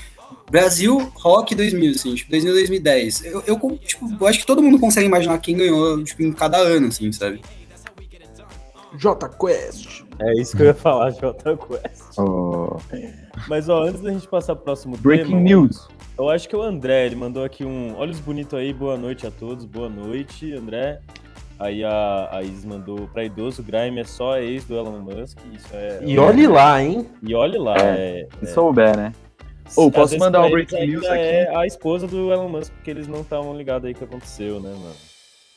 Brasil Rock 2000, assim, tipo, 2000, 2010. Eu, eu, tipo, eu acho que todo mundo consegue imaginar quem ganhou, tipo, em cada ano, assim, sabe? J Quest. É isso que eu ia falar, J Quest. Oh. Mas, ó, antes da gente passar pro próximo Breaking tema, news. Eu acho que é o André, ele mandou aqui um. Olhos bonitos aí, boa noite a todos, boa noite, André. Aí a, a Is mandou pra idoso, Grime é só ex do Elon Musk. Isso é, e olhe lá, hein? E olhe lá. É, é, se souber, né? Ou posso mandar um breaking news aqui? É a esposa do Elon Musk, porque eles não estavam ligados aí que aconteceu, né, mano?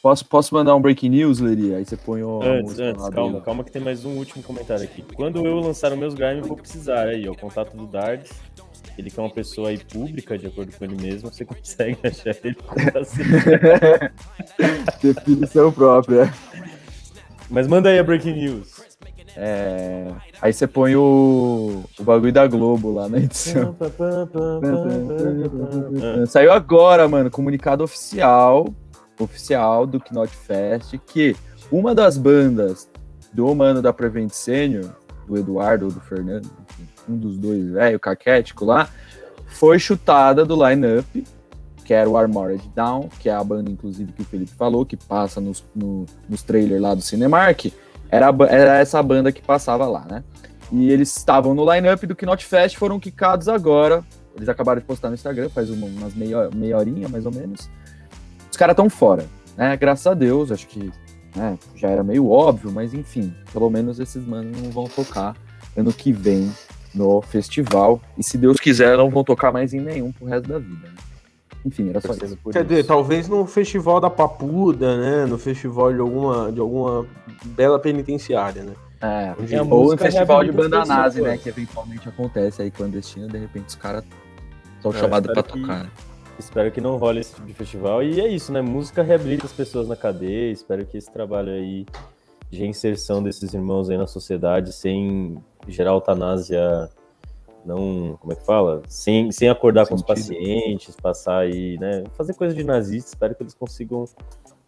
Posso, posso mandar um breaking news, Leri? Aí você põe o. Antes, antes, calma, calma que tem mais um último comentário aqui. Quando eu lançar os meus Grime, eu vou precisar aí, ó. O contato do Dards. Ele que é uma pessoa aí pública, de acordo com ele mesmo, você consegue achar ele. Definição própria. Mas manda aí a breaking news. É... Aí você põe o... o bagulho da Globo lá na edição. Saiu agora, mano, comunicado oficial, oficial do Knot Fest, que uma das bandas do mano da Prevent Senior, do Eduardo ou do Fernando, um dos dois, velho, caquético lá, foi chutada do line-up, que era o Armored Down, que é a banda, inclusive, que o Felipe falou, que passa nos, no, nos trailers lá do Cinemark era, era essa banda que passava lá, né? E eles estavam no line-up do Knot Fest, foram quicados agora. Eles acabaram de postar no Instagram, faz uma, umas meia, meia horinha, mais ou menos. Os caras estão fora, né? Graças a Deus, acho que né, já era meio óbvio, mas enfim, pelo menos esses manos não vão tocar ano que vem no festival. E se Deus quiser, não vão tocar mais em nenhum pro resto da vida. Né? Enfim, era só isso. Quer dizer, talvez no festival da Papuda, né? No festival de alguma, de alguma bela penitenciária, né? É, Onde ou no música festival de banda nazi, né? Que eventualmente acontece aí clandestino, de repente os caras são É, chamados pra que- tocar. Espero que não role esse tipo de festival. E é isso, né? Música reabilita as pessoas na cadeia. Espero que esse trabalho aí de reinserção desses irmãos aí na sociedade, sem gerar eutanásia, não. Como é que fala? Sem, sem acordar com os Sentido. pacientes, passar aí, né? Fazer coisa de nazista. Espero que eles consigam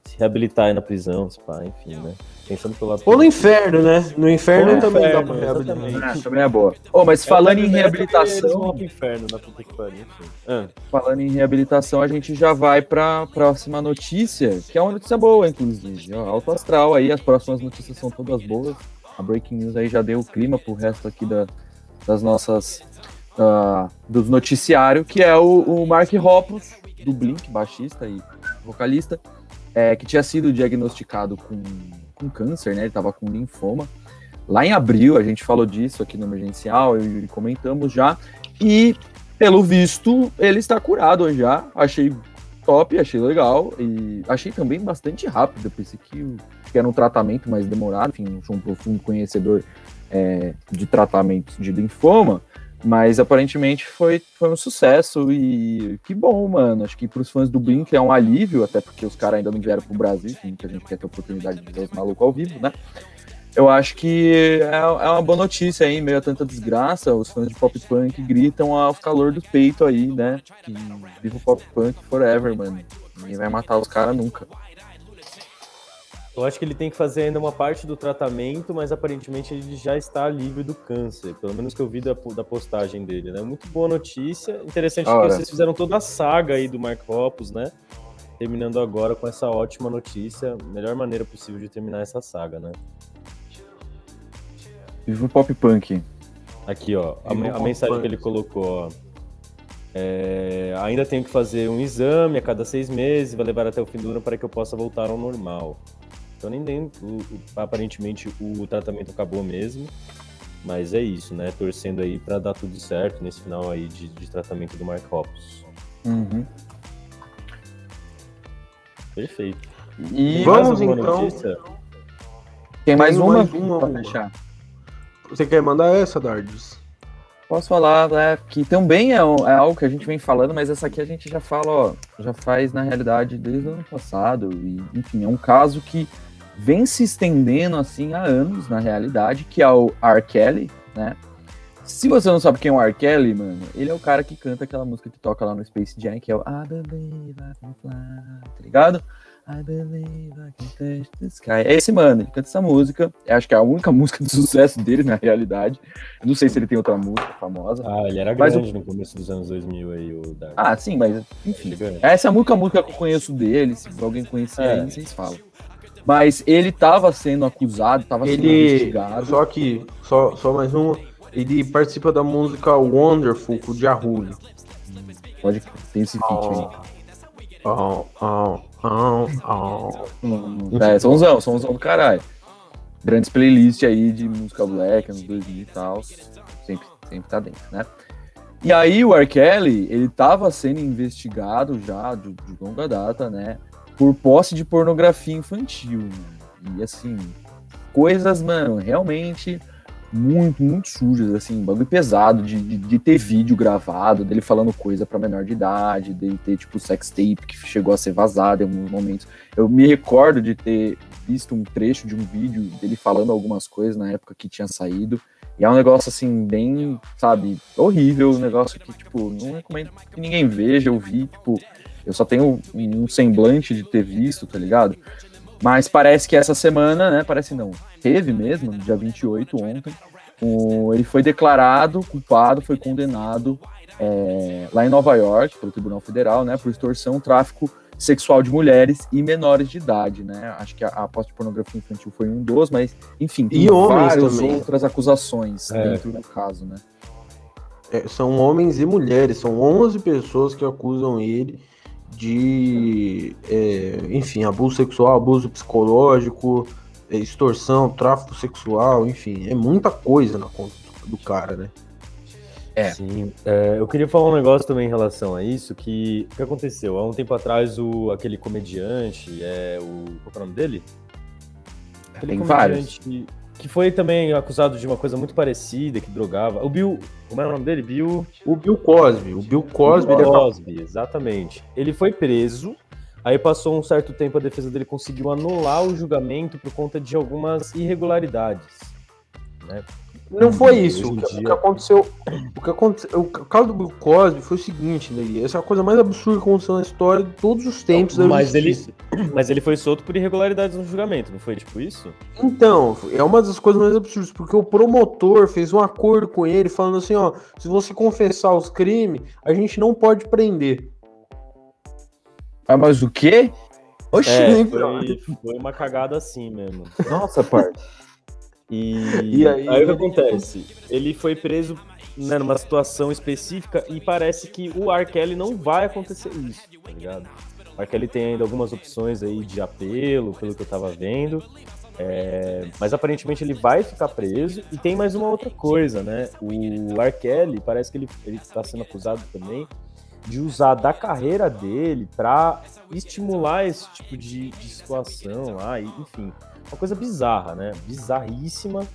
se reabilitar aí na prisão, se pá, enfim, né? Pensando pelo lado. Ou no inferno, né? No inferno também dá pra reabilitar. Ah, também é boa. Oh, mas falando em Eles vão reabilitação, pro inferno na puta que pariu, enfim. Ah, falando em reabilitação, a gente já vai pra próxima notícia, que é uma notícia boa, inclusive. Ó, Alto astral aí, as próximas notícias são todas boas. A Breaking News aí já deu o clima pro resto aqui da- das nossas. ah, dos noticiários, que é o, o Mark Hoppus, do Blink, baixista e vocalista, é, que tinha sido diagnosticado com, com câncer, né? Ele tava com linfoma. Lá em abril, a gente falou disso aqui no Emergencial, eu e o Yuri comentamos já. E, pelo visto, ele está curado já. Achei top, achei legal. E achei também bastante rápido. Eu pensei que, que era um tratamento mais demorado. Enfim, não sou um profundo conhecedor é, de tratamento de linfoma. Mas aparentemente foi, foi um sucesso e que bom, mano. Acho que pros fãs do Blink é um alívio, até porque os caras ainda não vieram pro Brasil, que muita gente quer ter a oportunidade de ver os malucos ao vivo, né? Eu acho que é, é uma boa notícia aí, meio a tanta desgraça. Os fãs de pop punk gritam aos calor do peito aí, né? Viva o pop punk forever, mano. Ninguém vai matar os caras nunca. Eu acho que ele tem que fazer ainda uma parte do tratamento, mas aparentemente ele já está livre do câncer, pelo menos que eu vi da, da postagem dele, né? Muito boa notícia. Interessante que Ora. vocês fizeram toda a saga aí do Mark Hoppus, né? Terminando agora com essa ótima notícia. Melhor maneira possível de terminar essa saga, né? Viva o pop punk. Aqui, ó, a, a mensagem punk. que ele colocou, ó. É, ainda tenho que fazer um exame a cada seis meses, vai levar até o fim do ano para que eu possa voltar ao normal. Então nem, nem o- o- aparentemente o tratamento acabou mesmo, mas é isso, né? Torcendo aí para dar tudo certo nesse final aí de, de tratamento do Mark Hoppus. Uhum. Perfeito. E Vamos, então. notícia? tem mais Tem uma, mais uma, pra fechar. Você quer mandar essa, Dardes? Posso falar, né, que também é, é algo que a gente vem falando, mas essa aqui a gente já fala, ó, já faz na realidade desde o ano passado, e enfim, é um caso que vem se estendendo assim há anos na realidade, que é o R. Kelly, né? Se você não sabe quem é o R. Kelly, mano, ele é o cara que canta aquela música que toca lá no Space Jam, que é o I believe I can fly, tá ligado? I believe I can touch the sky. É esse mano, ele canta essa música. Acho que é a única música de sucesso dele, na realidade. Eu não sei se ele tem outra música famosa. Ah, ele era grande no começo dos anos 2000 aí, o Dark. Ah, sim, mas enfim. Gigante. Essa é a única música que eu conheço dele. Se alguém conhecer É. aí, vocês falam. Mas ele tava sendo acusado, tava sendo investigado. Só que, só, só mais uma. Ele participa da música Wonderful com o Jahul. Pode tem esse feat aí. Oh, oh, oh, oh. É, somzão, somzão do caralho. Grandes playlists aí de música black, anos 2000 e tal. Sempre, sempre tá dentro, né? E aí o R. Kelly, ele tava sendo investigado já de, de longa data, né? Por posse de pornografia infantil. E assim, coisas, mano, realmente muito, muito sujas, assim, bagulho pesado de, de, de ter vídeo gravado, dele falando coisa pra menor de idade, dele ter, tipo, sex tape que chegou a ser vazado em alguns momentos. Eu me recordo de ter visto um trecho de um vídeo dele falando algumas coisas na época que tinha saído. E é um negócio assim, bem, sabe, horrível, um negócio que, tipo, não recomendo que ninguém veja, eu vi, tipo, eu só tenho um semblante de ter visto, tá ligado? Mas parece que essa semana, né, parece não, teve mesmo, no dia 28, ontem, o, ele foi declarado culpado, foi condenado é, lá em Nova York, pelo Tribunal Federal, né, por extorsão, tráfico sexual de mulheres e menores de idade, né? Acho que a, a aposta de pornografia infantil foi um dos, mas enfim, tem E homens várias também. outras acusações É. dentro do caso, né? É, são homens e mulheres, são 11 pessoas que acusam ele de, é, enfim, abuso sexual, abuso psicológico, é, extorsão, tráfico sexual, enfim, é muita coisa na conta do cara, né? É. Sim. É, eu queria falar um negócio também em relação a isso, que o que aconteceu? Há um tempo atrás, o, aquele comediante, é, o, qual é o nome dele? Aquele Tem vários. Que foi também acusado de uma coisa muito parecida, que drogava. O Bill. Como é o nome dele? Bill. O Bill Cosby, o Bill Cosby, ele acabou- Cosby, exatamente. Ele foi preso. Aí passou um certo tempo, a defesa dele conseguiu anular o julgamento por conta de algumas irregularidades. Né? Não foi isso. O que, o que aconteceu. O que aconteceu. O caso do Bill Cosby foi o seguinte, Lili. Essa é a coisa mais absurda que aconteceu na história de todos os tempos da Mas ele-. Mas ele foi solto por irregularidades no julgamento, não foi tipo isso? Então, é uma das coisas mais absurdas, porque o promotor fez um acordo com ele, falando assim, ó, se você confessar os crimes, a gente não pode prender. Ah, mas o quê? Oxi, É, então. foi, foi uma cagada assim mesmo. nossa, parça. E, E aí, aí o que ele- acontece? Ele foi preso né, numa situação específica e parece que o R. Kelly não vai acontecer isso, tá ligado? O R. Kelly tem ainda algumas opções aí de apelo, pelo que eu tava vendo. É, mas aparentemente ele vai ficar preso. E tem mais uma outra coisa, né? O R. Kelly parece que ele, ele tá sendo acusado também de usar da carreira dele pra estimular esse tipo de, de situação lá, e, enfim. Uma coisa bizarra, né? Bizarríssima.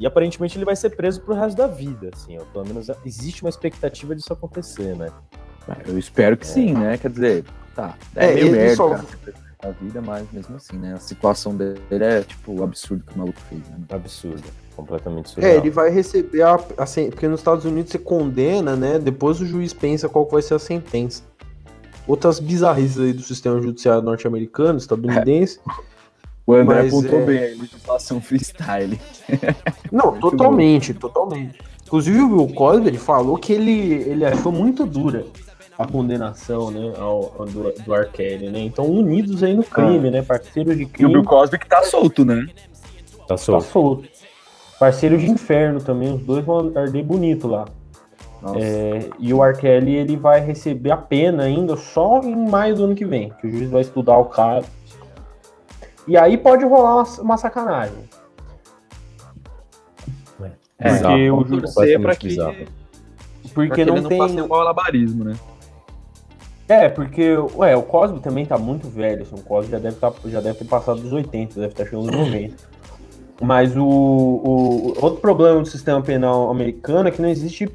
E aparentemente ele vai ser preso pro resto da vida, assim, ó. Pelo menos existe uma expectativa disso acontecer, né? Eu espero que sim, né? Quer dizer, tá. É, É, meio ele merda, só- cara, a vida, mas mesmo assim, né? A situação dele é, tipo, o absurdo que o maluco fez, né? Absurdo. Completamente surreal. É, ele vai receber a, a sen- porque nos Estados Unidos você condena, né? Depois o juiz pensa qual vai ser a sentença. Outras bizarrices aí do sistema judiciário norte-americano, estadunidense. O André Mas, apontou é- bem a legislação freestyle. Não, totalmente, totalmente. Inclusive o Bill Cosby, ele falou que ele, ele achou muito dura a condenação, né, ao, ao do, do R. Kelly, né? Então unidos aí no crime, né? Parceiros de E o crime. Bill Cosby que tá solto, né? Tá Tá solto. solto. Parceiros de inferno também, os dois vão arder bonito lá. É, e o R. Kelly, ele vai receber a pena ainda só em maio do ano que vem, que o juiz vai estudar o caso. E aí pode rolar uma, uma sacanagem. É, porque o vamos júri- torcer pra que, bizarro. pra Porque que não, ele não tem. faça nenhum malabarismo, né? É, porque ué, o Cosby também tá muito velho. Assim, o Cosby já deve, tá, já deve ter passado dos 80, deve estar chegando nos 90. Mas o, o- outro problema do sistema penal americano é que não existe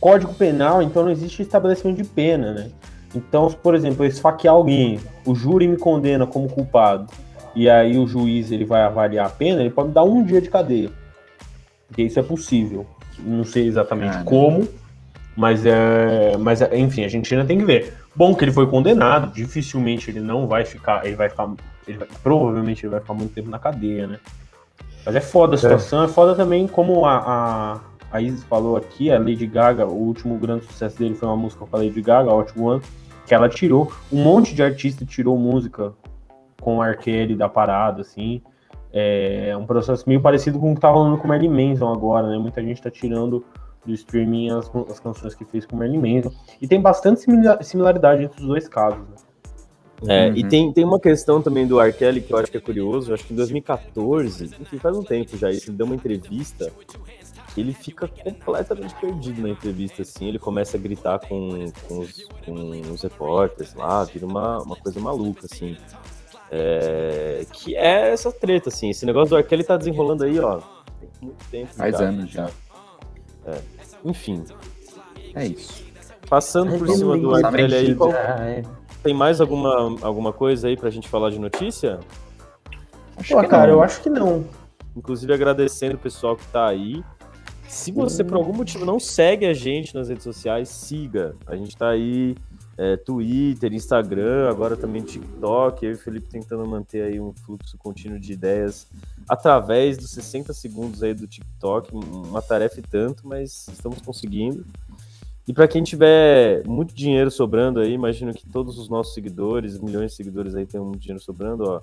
código penal, então não existe estabelecimento de pena, né? Então, por exemplo, eu esfaquear alguém, o júri me condena como culpado, e aí o juiz ele vai avaliar a pena, ele pode me dar um dia de cadeia. Porque isso é possível. Não sei exatamente como, mas é. Mas é- enfim, a gente ainda tem que ver. Bom que ele foi condenado, dificilmente ele não vai ficar. Ele vai ficar. ele vai- provavelmente ele vai ficar muito tempo na cadeia, né? Mas é foda a situação, é, foda também como a, a, a Isis falou aqui, a Lady Gaga, o último grande sucesso dele foi uma música com a Lady Gaga, Hot One, que ela tirou. Um monte de artista tirou música com o. Kelly da parada, assim. É um processo meio parecido com o que tá rolando com o Marilyn Manson agora, né? Muita gente tá tirando do streaming as, as canções que fez com o Marilyn Manson. E tem bastante simila- similaridade entre os dois casos, né? É, Uhum. E tem, tem uma questão também do R. Kelly que eu acho que é curioso. Eu acho que em 2014, enfim, faz um tempo já, isso, ele deu uma entrevista. Ele fica completamente perdido na entrevista, assim. Ele começa a gritar com, com, os, com os repórteres lá, vira uma, uma coisa maluca, assim. É, que é essa treta, assim. Esse negócio do R. Kelly tá desenrolando aí, ó. Tem muito tempo. Faz já. anos já. Enfim, É isso. passando por cima do R. Kelly aí, qual- é. tem mais alguma, alguma coisa aí pra gente falar de notícia? Acho Pô, que cara, não. eu acho que não. Inclusive agradecendo o pessoal que tá aí. Se você por algum motivo não segue a gente nas redes sociais, siga. A gente tá aí, é, Twitter, Instagram, agora também TikTok. Eu e o Felipe tentando manter aí um fluxo contínuo de ideias através dos 60 segundos aí do TikTok. Uma tarefa e tanto, mas estamos conseguindo. E para quem tiver muito dinheiro sobrando aí, imagino que todos os nossos seguidores, milhões de seguidores aí, tem muito dinheiro sobrando, ó.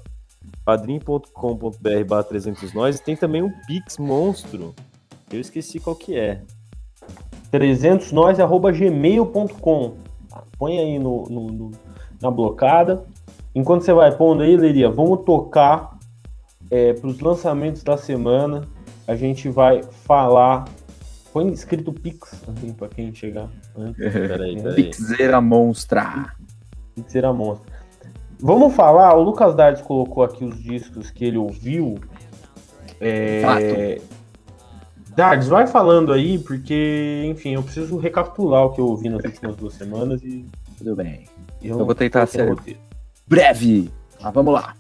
padrim.com.br barra 300 nós. E tem também um Pix monstro. Eu esqueci qual que é. 300 nós arroba gmail.com. Põe aí no, no- no- na blocada. Enquanto você vai pondo aí, Leria, vamos tocar para os lançamentos da semana. A gente vai falar. Põe escrito Pix, assim, para quem chegar antes. Peraí, peraí. Pixeira Monstra. Pixeira Monstro. Vamos falar, o Lucas Dardes colocou aqui os discos que ele ouviu. É... Dardes, vai falando aí, porque, enfim, eu preciso recapitular o que eu ouvi nas últimas duas semanas e Tudo bem. eu, Eu vou tentar ser breve. Mas vamos lá.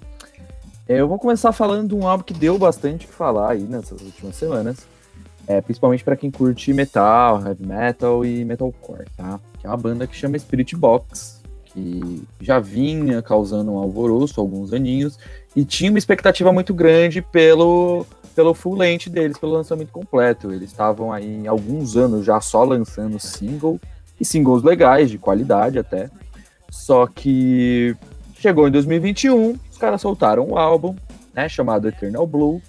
Eu vou começar falando de um álbum que deu bastante o que falar aí nessas últimas semanas. É, principalmente para quem curte metal, heavy metal e metalcore, tá? Que é uma banda que chama Spirit Box, que já vinha causando um alvoroço há alguns aninhos e tinha uma expectativa muito grande pelo pelo full length deles, pelo lançamento completo. Eles estavam aí alguns anos já só lançando single e singles legais, de qualidade até. Só que chegou em 2021, os caras soltaram um álbum, né, chamado Eternal Blue.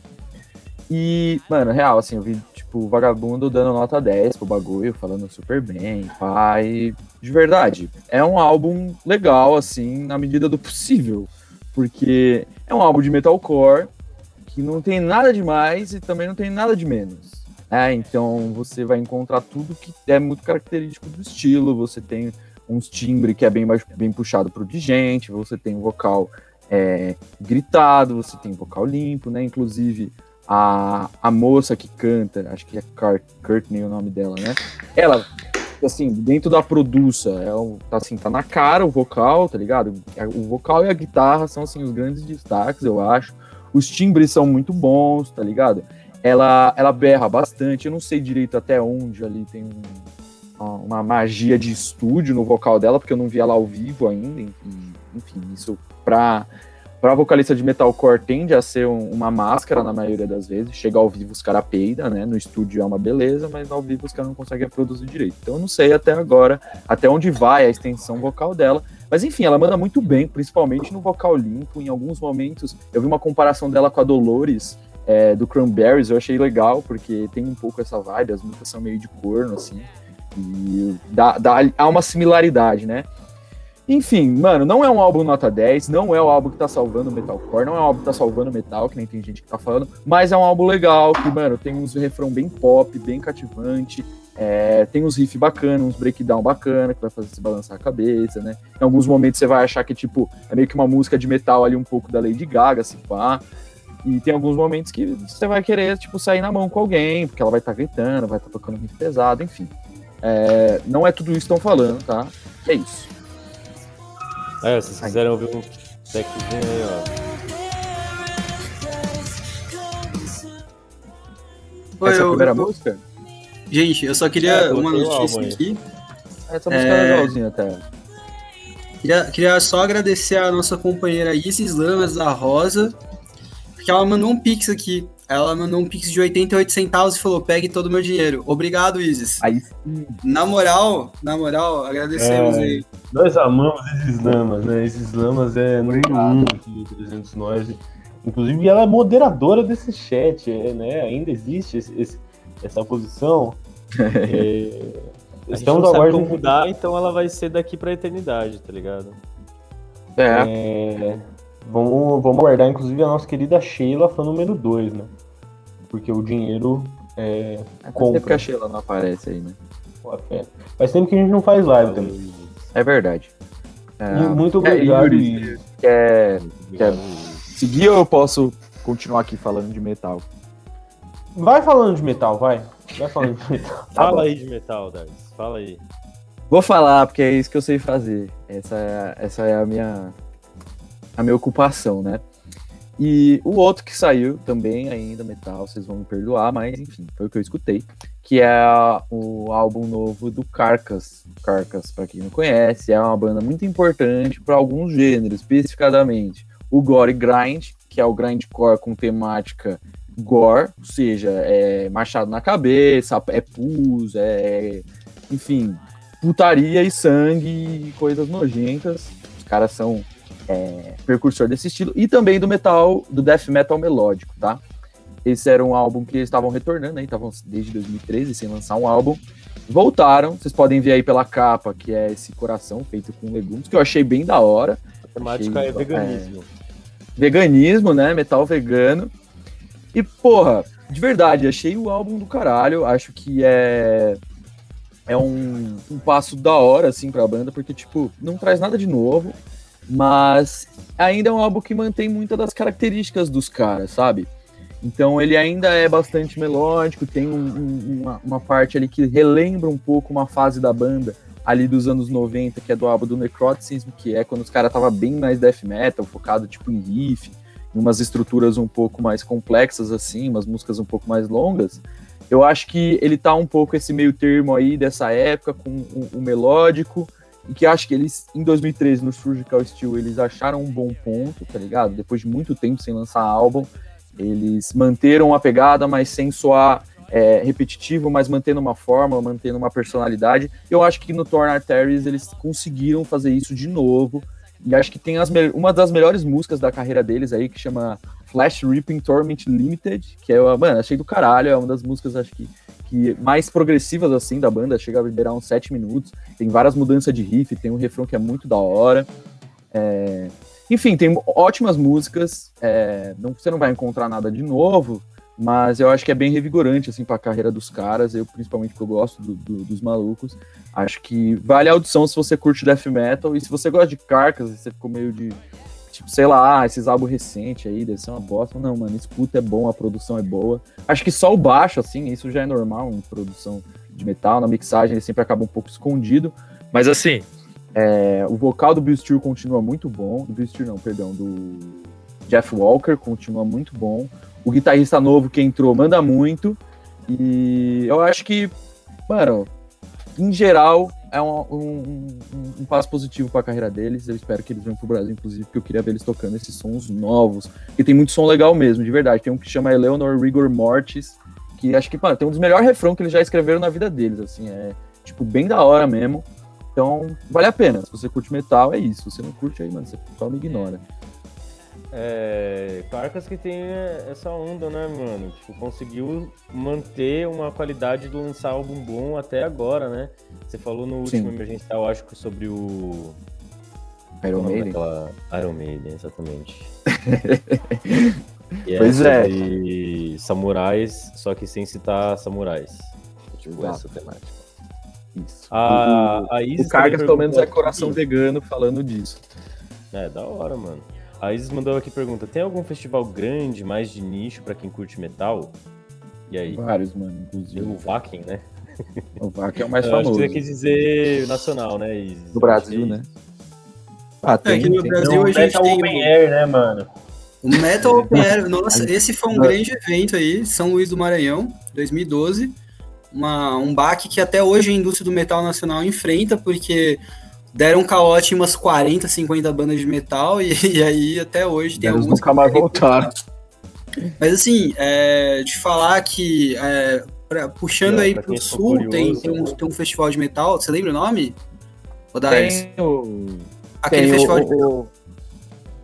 E, mano, real, assim, eu vi, tipo, vagabundo dando nota 10 pro bagulho, falando super bem, pai. De verdade, é um álbum legal, assim, na medida do possível. Porque é um álbum de metalcore que não tem nada de mais e também não tem nada de menos. É, então você vai encontrar tudo que é muito característico do estilo. Você tem uns timbre que é bem, mais- bem puxado pro digente, você tem vocal é, gritado, você tem vocal limpo, né? Inclusive a, a moça que canta, acho que é Car Courtney o nome dela, né? Ela, assim, dentro da produça, é um- tá assim, tá na cara o vocal, tá ligado? O vocal e a guitarra são assim os grandes destaques, eu acho. Os timbres são muito bons, tá ligado? Ela, ela berra bastante, eu não sei direito até onde ali tem um- uma, magia de estúdio no vocal dela, porque eu não vi ela ao vivo ainda. Enfim, enfim isso pra, pra vocalista de metalcore tende a ser um- uma máscara na maioria das vezes. Chega ao vivo os caras peida, né? No estúdio é uma beleza, mas ao vivo os caras não conseguem reproduzir direito. Então eu não sei até agora até onde vai a extensão vocal dela. Mas enfim, ela manda muito bem, principalmente no vocal limpo. Em alguns momentos, eu vi uma comparação dela com a Dolores é, do Cranberries, eu achei legal, porque tem um pouco essa vibe, as músicas são meio de corno, assim. E dá, dá, há uma similaridade, né? Enfim, mano, não é um álbum nota 10, não é o álbum que tá salvando o metalcore, não é um álbum que tá salvando o metal, que nem tem gente que tá falando, mas é um álbum legal, que, mano, tem uns refrão bem pop, bem cativante, é, tem uns riffs bacanas, uns breakdown bacana, que vai fazer você balançar a cabeça, né? Em alguns momentos você vai achar que, tipo, é meio que uma música de metal ali, um pouco da Lady Gaga, se pá. E tem alguns momentos que você vai querer, tipo, sair na mão com alguém, porque ela vai estar gritando, vai estar tocando muito pesado, enfim. É, não é tudo isso que estão falando, tá? É isso. É, se vocês quiserem ouvir um techzinho aí, ó. Oi, Essa é a eu- primeira eu- música? Gente, eu só queria É, uma notícia aqui. Essa música é É. legalzinha até. Queria, queria só agradecer a nossa companheira Isis Lamas da Rosa, porque ela mandou um pix aqui. Ela mandou um pix de 88 centavos e falou: pegue todo o meu dinheiro. Obrigado, Isis. Aí Na moral, na moral, agradecemos É. aí. Nós amamos esses lamas, né? Esses lamas é número um aqui do 300 Nós. Inclusive, ela é moderadora desse chat, é, né? Ainda existe esse- esse- essa posição. É, A gente estamos não aguardando como mudar, então ela vai ser daqui pra eternidade, tá ligado? É, É, vamos, vamos guardar, inclusive, a nossa querida Sheila, fã número 2, né? Porque o dinheiro é. faz compra. tempo que a Sheila não aparece aí, né? Pô, é. Faz tempo que a gente não faz live também. É verdade. É, E Muito é, obrigado. Yuri, Isis. quer Obrigado. seguir ou eu posso continuar aqui falando de metal? Vai falando de metal, vai. Vai falando de metal. Fala aí de metal, Darks. Fala aí. Vou falar, porque é isso que eu sei fazer. Essa é, essa é a minha a minha ocupação, né? E o outro que saiu também ainda metal, vocês vão me perdoar, mas enfim, foi o que eu escutei, que é o álbum novo do Carcass. Carcass, para quem não conhece, é uma banda muito importante para alguns gêneros, especificadamente o gore grind, que é o grindcore com temática gore, ou seja, é machado na cabeça, é pus, é enfim, putaria e sangue e coisas nojentas. Os caras são é, precursor desse estilo. E também do metal, do death metal melódico, tá? Esse era um álbum que eles estavam retornando, aí estavam desde 2013 sem lançar um álbum. Voltaram, vocês podem ver aí pela capa, que é esse coração feito com legumes, que eu achei bem da hora. A temática Achei- é veganismo. veganismo, né? Metal vegano. E, porra, de verdade, achei o álbum do caralho. Acho que é. É um, um passo da hora, assim, pra banda, porque, tipo, não traz nada de novo, mas ainda é um álbum que mantém muitas das características dos caras, sabe? Então ele ainda é bastante melódico, tem um- um- uma, uma parte ali que relembra um pouco uma fase da banda ali dos anos 90, que é do álbum do Necroticism, que é quando os caras tava bem mais death metal, focado tipo em riff, umas estruturas um pouco mais complexas assim, umas músicas um pouco mais longas. Eu acho que ele tá um pouco esse meio termo aí dessa época com o, melódico, e que acho que eles em 2013 no Surgical Steel eles acharam um bom ponto, tá ligado? Depois de muito tempo sem lançar álbum, eles manteram a pegada, mas sem soar é, repetitivo, mas mantendo uma forma, mantendo uma personalidade. Eu acho que no Torn Arteries eles conseguiram fazer isso de novo. E acho que tem as uma das melhores músicas da carreira deles aí, que chama Flash Ripping Torment Limited, que é, uma- mano, achei do caralho, é uma das músicas, acho que, que mais progressivas, assim, da banda, chega a liberar uns 7 minutos, tem várias mudanças de riff, tem um refrão que é muito da hora. É, Enfim, tem ótimas músicas, é, não, você não vai encontrar nada de novo, mas eu acho que é bem revigorante, assim, pra carreira dos caras, eu principalmente porque eu gosto do- do- dos malucos, acho que vale a audição se você curte death metal, e se você gosta de Carcas, você ficou meio de, tipo, sei lá, ah, esses álbuns recentes aí, deve ser uma bosta, não, mano, escuta é bom, a produção é boa, acho que só o baixo, assim, isso já é normal em produção de metal, na mixagem ele sempre acaba um pouco escondido, mas assim, é, o vocal do Bill continua muito bom, do Bill não, perdão, do Jeff Walker continua muito bom, o guitarrista novo que entrou manda muito. E eu acho que, mano, em geral, é um, um- um- um passo positivo para a carreira deles. Eu espero que eles venham pro Brasil, inclusive, porque eu queria ver eles tocando esses sons novos. Porque tem muito som legal mesmo, de verdade. Tem um que chama Eleanor Rigor Mortis, que acho que, mano, tem um dos melhores refrões que eles já escreveram na vida deles, assim. É, tipo, bem da hora mesmo. Então, vale a pena. Se você curte metal, é isso. Se você não curte, aí, mano, você só me ignora. É, Carcas que tem essa onda, né, mano? Tipo, conseguiu manter uma qualidade do lançar álbum bom até agora, né? Você falou no Sim. último emergencial, acho que sobre o. Iron nome Maiden. daquela- Iron Maiden, exatamente. E Pois é. samurais, só que sem citar samurais. Tipo, Exato. essa temática. Isso. A, a o, Isis o Cargas, pelo menos, é coração vegano falando disso. É, da hora, mano. A Isis mandou aqui pergunta: tem algum festival grande, mais de nicho pra quem curte metal? E aí? Vários, mano, inclusive. o Vakin, né? O VAC é o mais Eu acho que famoso. você quis dizer nacional, né, Isis? Do Brasil, né? Ah, É, tem, aqui no tem. Brasil Não, a gente Metal tem Open Air, né, mano? O Metal Open Air, nossa, esse foi um grande evento aí, São Luís do Maranhão, 2012. Uma, um baque que até hoje a indústria do metal nacional enfrenta, porque deram calote em umas 40, 50 bandas de metal, e, e aí até hoje tem Eles nunca mais voltaram. Mas assim, é, de falar que, é, pra- puxando Não, aí quem for sul, tem, curioso, tem, um, né? tem um festival de metal, você lembra o nome? Odares? Tem o... Aquele tem o- festival de o- o-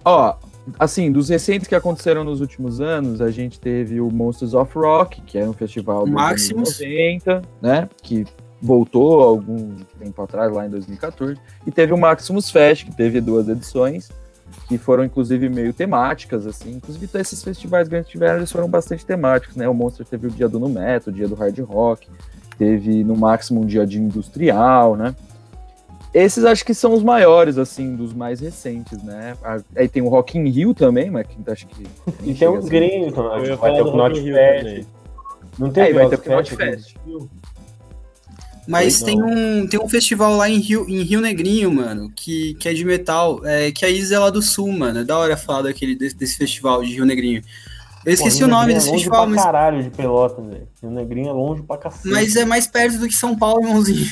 Ó, assim, dos recentes que aconteceram nos últimos anos, a gente teve o Monsters of Rock, que é um festival dos anos 90, né? Que voltou algum tempo atrás, lá em 2014. E teve o Maximus Fest, que teve duas edições, que foram, inclusive, meio temáticas, assim. Inclusive, esses festivais grandes tiveram, eles foram bastante temáticos, né? O Monster teve o dia do Nu Metal, o dia do Hard Rock, teve no máximo um dia de industrial, né? Esses acho que são os maiores, assim, dos mais recentes, né? A- Aí tem o Rock in Rio também, mas que acho que. E tem os a ser- gringos, vai ter o Knot Fest. Não tem É, o vai ter o Knot? Fest. Mas tem um, tem um festival lá em Rio, em Rio Negrinho, mano, que, que é de metal, é, que a Isa é lá do sul, mano. É da hora falar daquele, desse, desse festival de Rio Negrinho. Eu esqueci Pô, o nome Negrinho desse é longe festival, pra mas, caralho de pelota, velho. Rio Negrinho é longe pra cacete. mas é mais perto do que São Paulo, irmãozinho.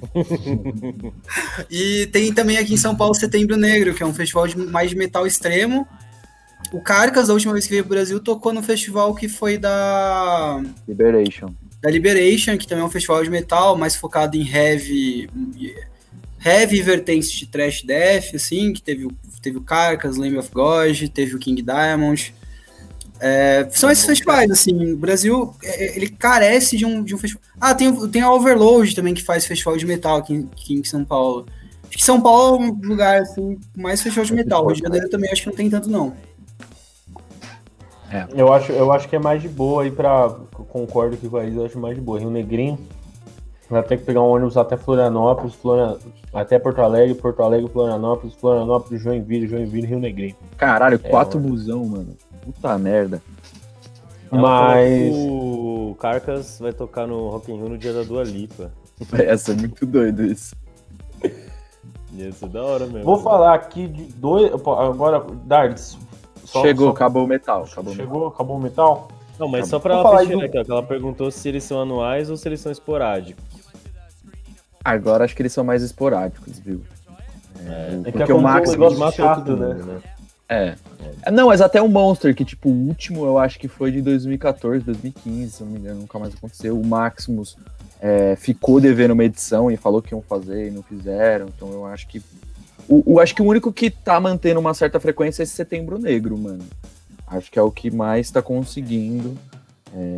e tem também aqui em São Paulo Setembro Negro, que é um festival de, mais de metal extremo. O Carcas, da última vez que veio pro Brasil, tocou no festival que foi da. Liberation. Da Liberation, que também é um festival de metal, mais focado em heavy, heavy vertentes de trash death, assim, que teve, o- teve o Carcass, Lamb of God, teve o King Diamond. É, são esses festivais, assim, o Brasil, é, ele carece de um, de um festival. Ah, tem, tem a Overload também, que faz festival de metal aqui, em- aqui em São Paulo. Acho que São Paulo é um lugar, assim, mais festival de metal. Rio de Janeiro também acho que não tem tanto, não. Eu acho, eu acho que é mais de boa aí pra. Concordo aqui com a Isa, eu acho mais de boa. Rio Negrinho. Vai ter que pegar um ônibus até Florianópolis, Florian... até Porto Alegre, Porto Alegre, Florianópolis, Florianópolis, Joinville, Joinville, Rio Negrinho. Caralho, quatro mano. busão, mano. Puta merda. Falou Mas. que O Carcas vai tocar no Rock in Rio no dia da Dua Lipa. Essa é muito doido isso. Ia ser da hora mesmo. Vou falar aqui de dois. Agora, Dardes. Só- Chegou, só- acabou o metal. Acabou o metal. Chegou, acabou o metal? Não, mas Tá só pra ela fechar do- aqui, ó, que ela perguntou se eles são anuais ou se eles são esporádicos. Agora acho que eles são mais esporádicos, viu? É, É que porque o aconteceu um Max. matou chato, né? né? É. É, Não, mas até o Monster, que tipo, o último eu acho que foi de 2014, 2015, se não me engano, nunca mais aconteceu. O Maximus é, ficou devendo uma edição e falou que iam fazer e não fizeram. Então eu acho que. O, o- acho que o único que tá mantendo uma certa frequência é esse setembro negro, mano. Acho que é o que mais tá conseguindo é,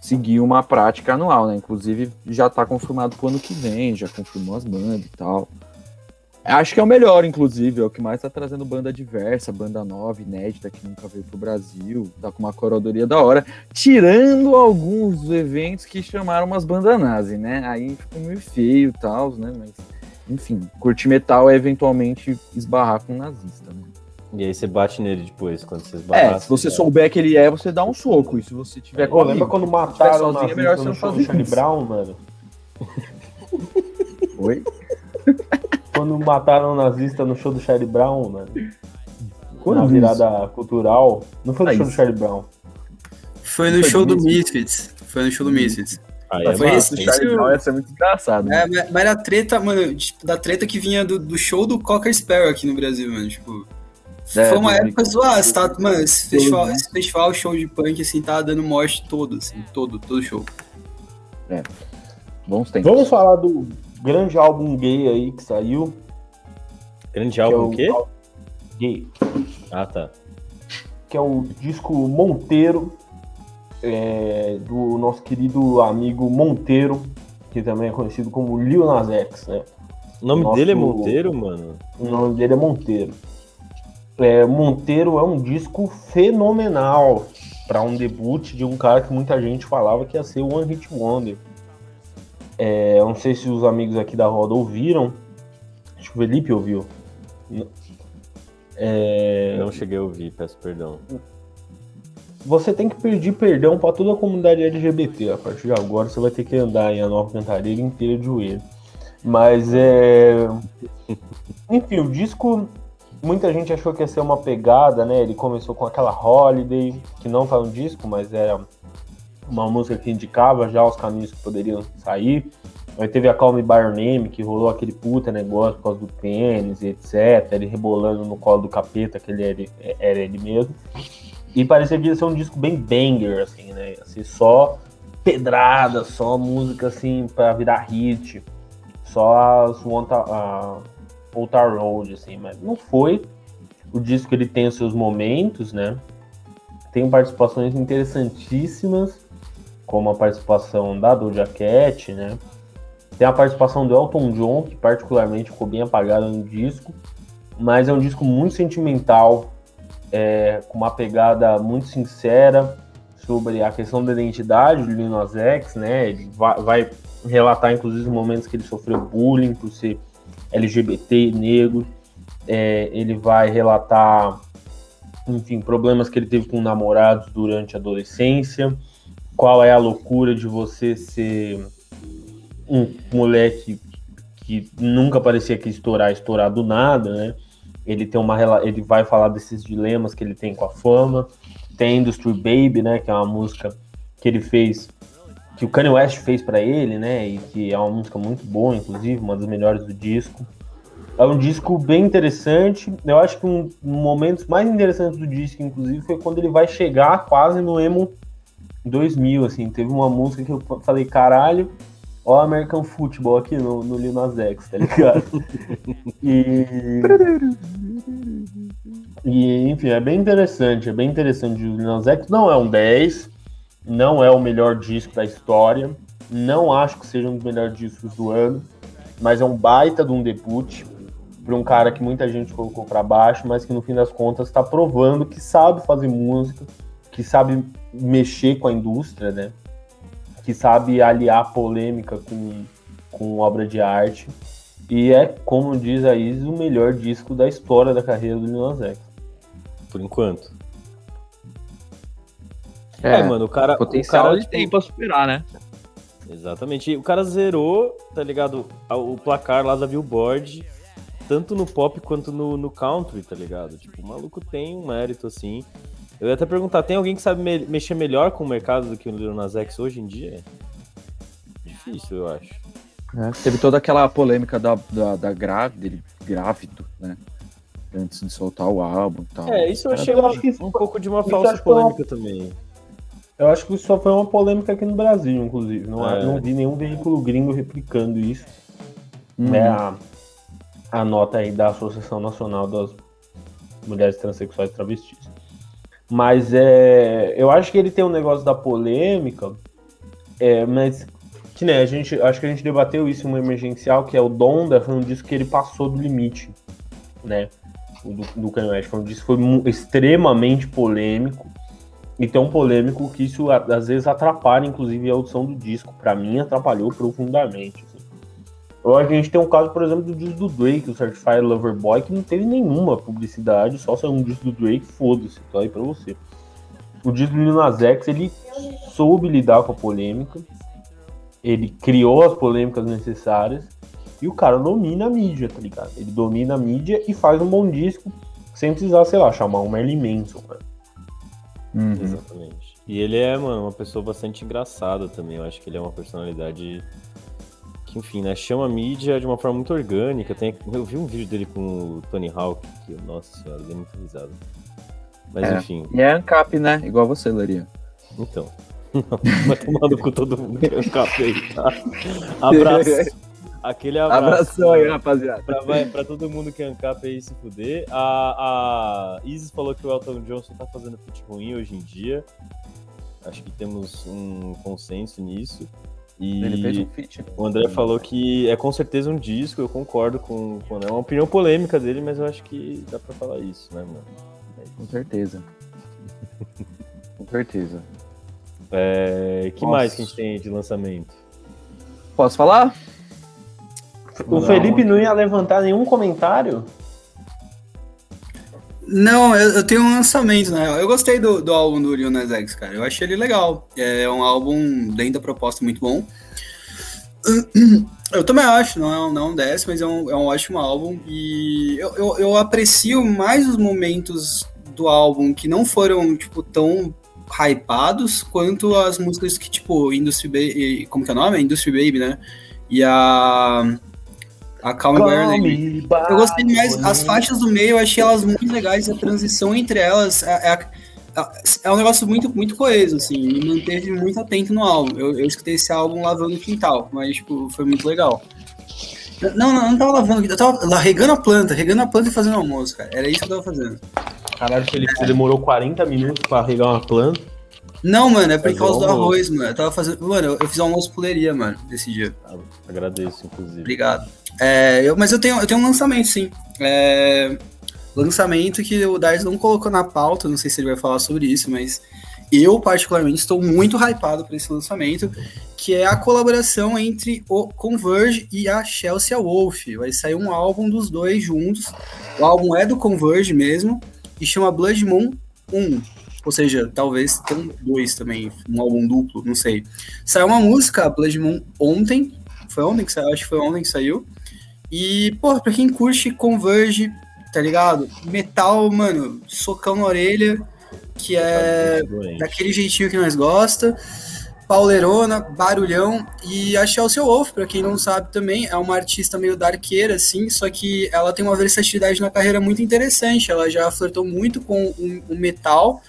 seguir uma prática anual, né? Inclusive já tá confirmado pro ano que vem, já confirmou as bandas e tal. Acho que é o melhor, inclusive, é o que mais tá trazendo banda diversa, banda nova, inédita, que nunca veio pro Brasil, tá com uma coroadoria da hora, tirando alguns eventos que chamaram umas bandas nazi, né? Aí ficou meio feio e tal, né? Mas, enfim, curtir metal é eventualmente esbarrar com um nazista, né? E aí você bate nele depois, quando vocês batem. É, se você souber que ele é, você dá um soco, e se você tiver Pô, com lembra quando mataram o é melhor nazista você no não show do fazer Charlie isso. Brown, mano? Oi? Quando mataram o nazista no show do Charlie Brown, mano? Quando na isso? virada cultural. Não foi no Ah, show do isso. Charlie Brown. Foi no Foi show do Misfits? Misfits. Foi no show do Misfits. Aí é Foi massa, esse- hein? Charlie Brown ia ser muito engraçado. né? É, mas mas era treta, mano, tipo, da treta que vinha do, do show do Cocker Sparrow aqui no Brasil, mano. Tipo, É, foi uma 2015. época zoada, tá, mano, esse festival, né? esse festival, show de punk, assim, tá dando morte todo, assim, todo, todo show. Bons tempos. Vamos falar do grande álbum gay aí que saiu. Grande que é álbum o quê? Gay. Ah, tá. que é o disco Monteiro, é, do nosso querido amigo Monteiro, que também é conhecido como Lil Nas X, né? O nome Nosso- dele é Monteiro, mano? O nome dele é Monteiro. É, Monteiro é um disco fenomenal para um debut de um cara que muita gente falava que ia ser o One Hit Wonder. É, eu não sei se os amigos aqui da roda ouviram. Acho que o Felipe ouviu. É, Não cheguei a ouvir, peço perdão. Você tem que pedir perdão para toda a comunidade LGBT. A partir de agora você vai ter que andar em a nova cantareira inteira de joelho. Mas é. Enfim, o disco. Muita gente achou que ia ser uma pegada, né? Ele começou com aquela Holiday, que não tá no disco, mas era uma música que indicava já os caminhos que poderiam sair. Aí teve a Call Me By Your Name, que rolou aquele puta negócio por causa do pênis e etc. Ele rebolando no colo do capeta, que ele era, era ele mesmo. E parecia que ia ser um disco bem banger, assim, né? Ser só pedrada, só música, assim, pra virar hit. Só as Old Town Road, assim. Mas não foi. O disco, ele tem os seus momentos, né? Tem participações interessantíssimas, como a participação da Doja Cat, né? Tem a participação do Elton John, que particularmente ficou bem apagada no disco. Mas é um disco muito sentimental, é, com uma pegada muito sincera sobre a questão da identidade do Lil X, né? Ele vai, vai relatar, inclusive, os momentos que ele sofreu bullying por ser LGBT, negro. É, ele vai relatar, enfim, problemas que ele teve com namorados durante a adolescência. Qual é a loucura de você ser um moleque que nunca parecia que estourar, estourar do nada, né? Ele tem uma ele vai falar desses dilemas que ele tem com a fama. Tem Industry Baby, né, que é uma música que ele fez que o Kanye West fez para ele, né, e que é uma música muito boa, inclusive, uma das melhores do disco. É um disco bem interessante. Eu acho que um dos momentos mais interessantes do disco, inclusive, foi quando ele vai chegar quase no emo 2000, assim, teve uma música que eu falei, caralho, ó American Football aqui no, no Lil Nas X, tá ligado? e... e, enfim, é bem interessante, é bem interessante o Lil Nas X, não é um 10, não é o melhor disco da história, não acho que seja um dos melhores discos do ano, mas é um baita de um debut para um cara que muita gente colocou para baixo, mas que no fim das contas está provando que sabe fazer música, que sabe mexer com a indústria, né? Que sabe aliar polêmica com, com obra de arte. E é, como diz a Isis, o melhor disco da história da carreira do Lil Nas X. Por enquanto. É, É, mano, o cara. potencial o cara, ele tipo, tem pra superar, né? Exatamente. O cara zerou, tá ligado? O placar lá da Billboard, tanto no pop quanto no, no country, tá ligado? Tipo, o maluco tem um mérito assim. Eu ia até perguntar, tem alguém que sabe me- mexer melhor com o mercado do que o Lil Nas X hoje em dia? Difícil, eu acho. É, Teve toda aquela polêmica da, da, da grávida, ele grávido, né? Antes de soltar o álbum e tal. É, isso eu achei eu uma- acho que isso- um pouco de uma falsa foi uma- polêmica também. Eu acho que isso só foi uma polêmica aqui no Brasil, inclusive. Não, É. não vi nenhum veículo gringo replicando isso. Uhum. É a, a nota aí da Associação Nacional das Mulheres Transsexuais Travestis. Mas é, eu acho que ele tem um negócio da polêmica, é, mas que né, a gente, acho que a gente debateu isso em uma emergencial, que é o Donda, foi um disco que ele passou do limite, né? Do, do Kanye West. Foi um disco foi extremamente polêmico. E tão polêmico que isso às vezes atrapalha, inclusive, a audição do disco. Pra mim, atrapalhou profundamente. Eu acho que a gente tem um caso, por exemplo, do disco do Drake, o Certified Lover Boy, que não teve nenhuma publicidade, só saiu um disco do Drake, foda-se, tô aí pra você. O disco do Lil Nas X, ele soube lidar com a polêmica, ele criou as polêmicas necessárias, e o cara domina a mídia, tá ligado? Ele domina a mídia e faz um bom disco, sem precisar, sei lá, chamar um Merlin Manson, né? Uhum. Exatamente. E ele é, mano, uma pessoa bastante engraçada também. Eu acho que ele é uma personalidade que, enfim, né, chama a mídia de uma forma muito orgânica. Tem, eu vi um vídeo dele com o Tony Hawk, que, nossa senhora, dei muita risada. Mas É. enfim, E é ANCAP, né? Igual você, Laria. então. Vai tomar no cu todo mundo que é ANCAP aí, tá? Abraço. Aquele abraço. Abração aí, rapaziada. Pra, vai- pra todo mundo que é ANCAP aí se fuder. A, a Isis falou que o Elton Johnson tá fazendo fit ruim hoje em dia. Acho que temos um consenso nisso. E Ele fez um feat. o André falou que é com certeza um disco, eu concordo com, com é uma opinião polêmica dele, mas eu acho que dá pra falar isso, né, mano? É isso. Com certeza. Com certeza. É, que Nossa. mais que a gente tem de lançamento? Posso falar? O Não. Felipe não ia levantar nenhum comentário? Não, eu, eu tenho um lançamento, né? Eu gostei do, do álbum do Lil Nas X, cara. Eu achei ele legal. É um álbum dentro da proposta muito bom. Eu também acho, não é um, não é um 10, mas é um, é um ótimo álbum. E eu, eu, eu aprecio mais os momentos do álbum que não foram, tipo, tão hypados, quanto as músicas que, tipo, Industry Baby. Como que é o nome? Industry Baby, né? E a. A Calm Me Your Name. Eu gostei mais, as faixas do meio, eu achei elas muito legais, a transição entre elas é, é, é um negócio muito, muito coeso, assim, me manteve muito atento no álbum. Eu, eu escutei esse álbum lavando o quintal, mas, tipo, foi muito legal. Não, não, eu não tava lavando, eu tava regando a planta, regando a planta e fazendo almoço, cara. Era isso que eu tava fazendo. Caralho, Felipe, você demorou 40 minutos pra regar uma planta. Não, mano, é por causa do arroz, mano. Eu tava fazendo. Mano, eu, eu fiz almoço puleria, mano, desse dia. Agradeço, inclusive. Obrigado. É, eu, mas eu tenho, eu tenho um lançamento, sim. É, lançamento que o Dars não colocou na pauta, não sei se ele vai falar sobre isso, mas eu, particularmente, estou muito hypado por esse lançamento, que é a colaboração entre o Converge e a Chelsea Wolf. Vai sair um álbum dos dois juntos. O álbum é do Converge mesmo, e chama Blood Moon 1. Ou seja, talvez tenham dois também, um álbum duplo, não sei. Saiu uma música, Blood Moon, ontem. Foi ontem que saiu? Acho que foi ontem que saiu. E, pô, pra quem curte Converge, tá ligado? Metal, mano, socão na orelha, que é daquele jeitinho que nós gosta. Pauleirona, barulhão. E a Chelsea Wolf, pra quem não sabe também, é uma artista meio darkeira, assim, só que ela tem uma versatilidade na carreira muito interessante. Ela já flertou muito com o, o metal.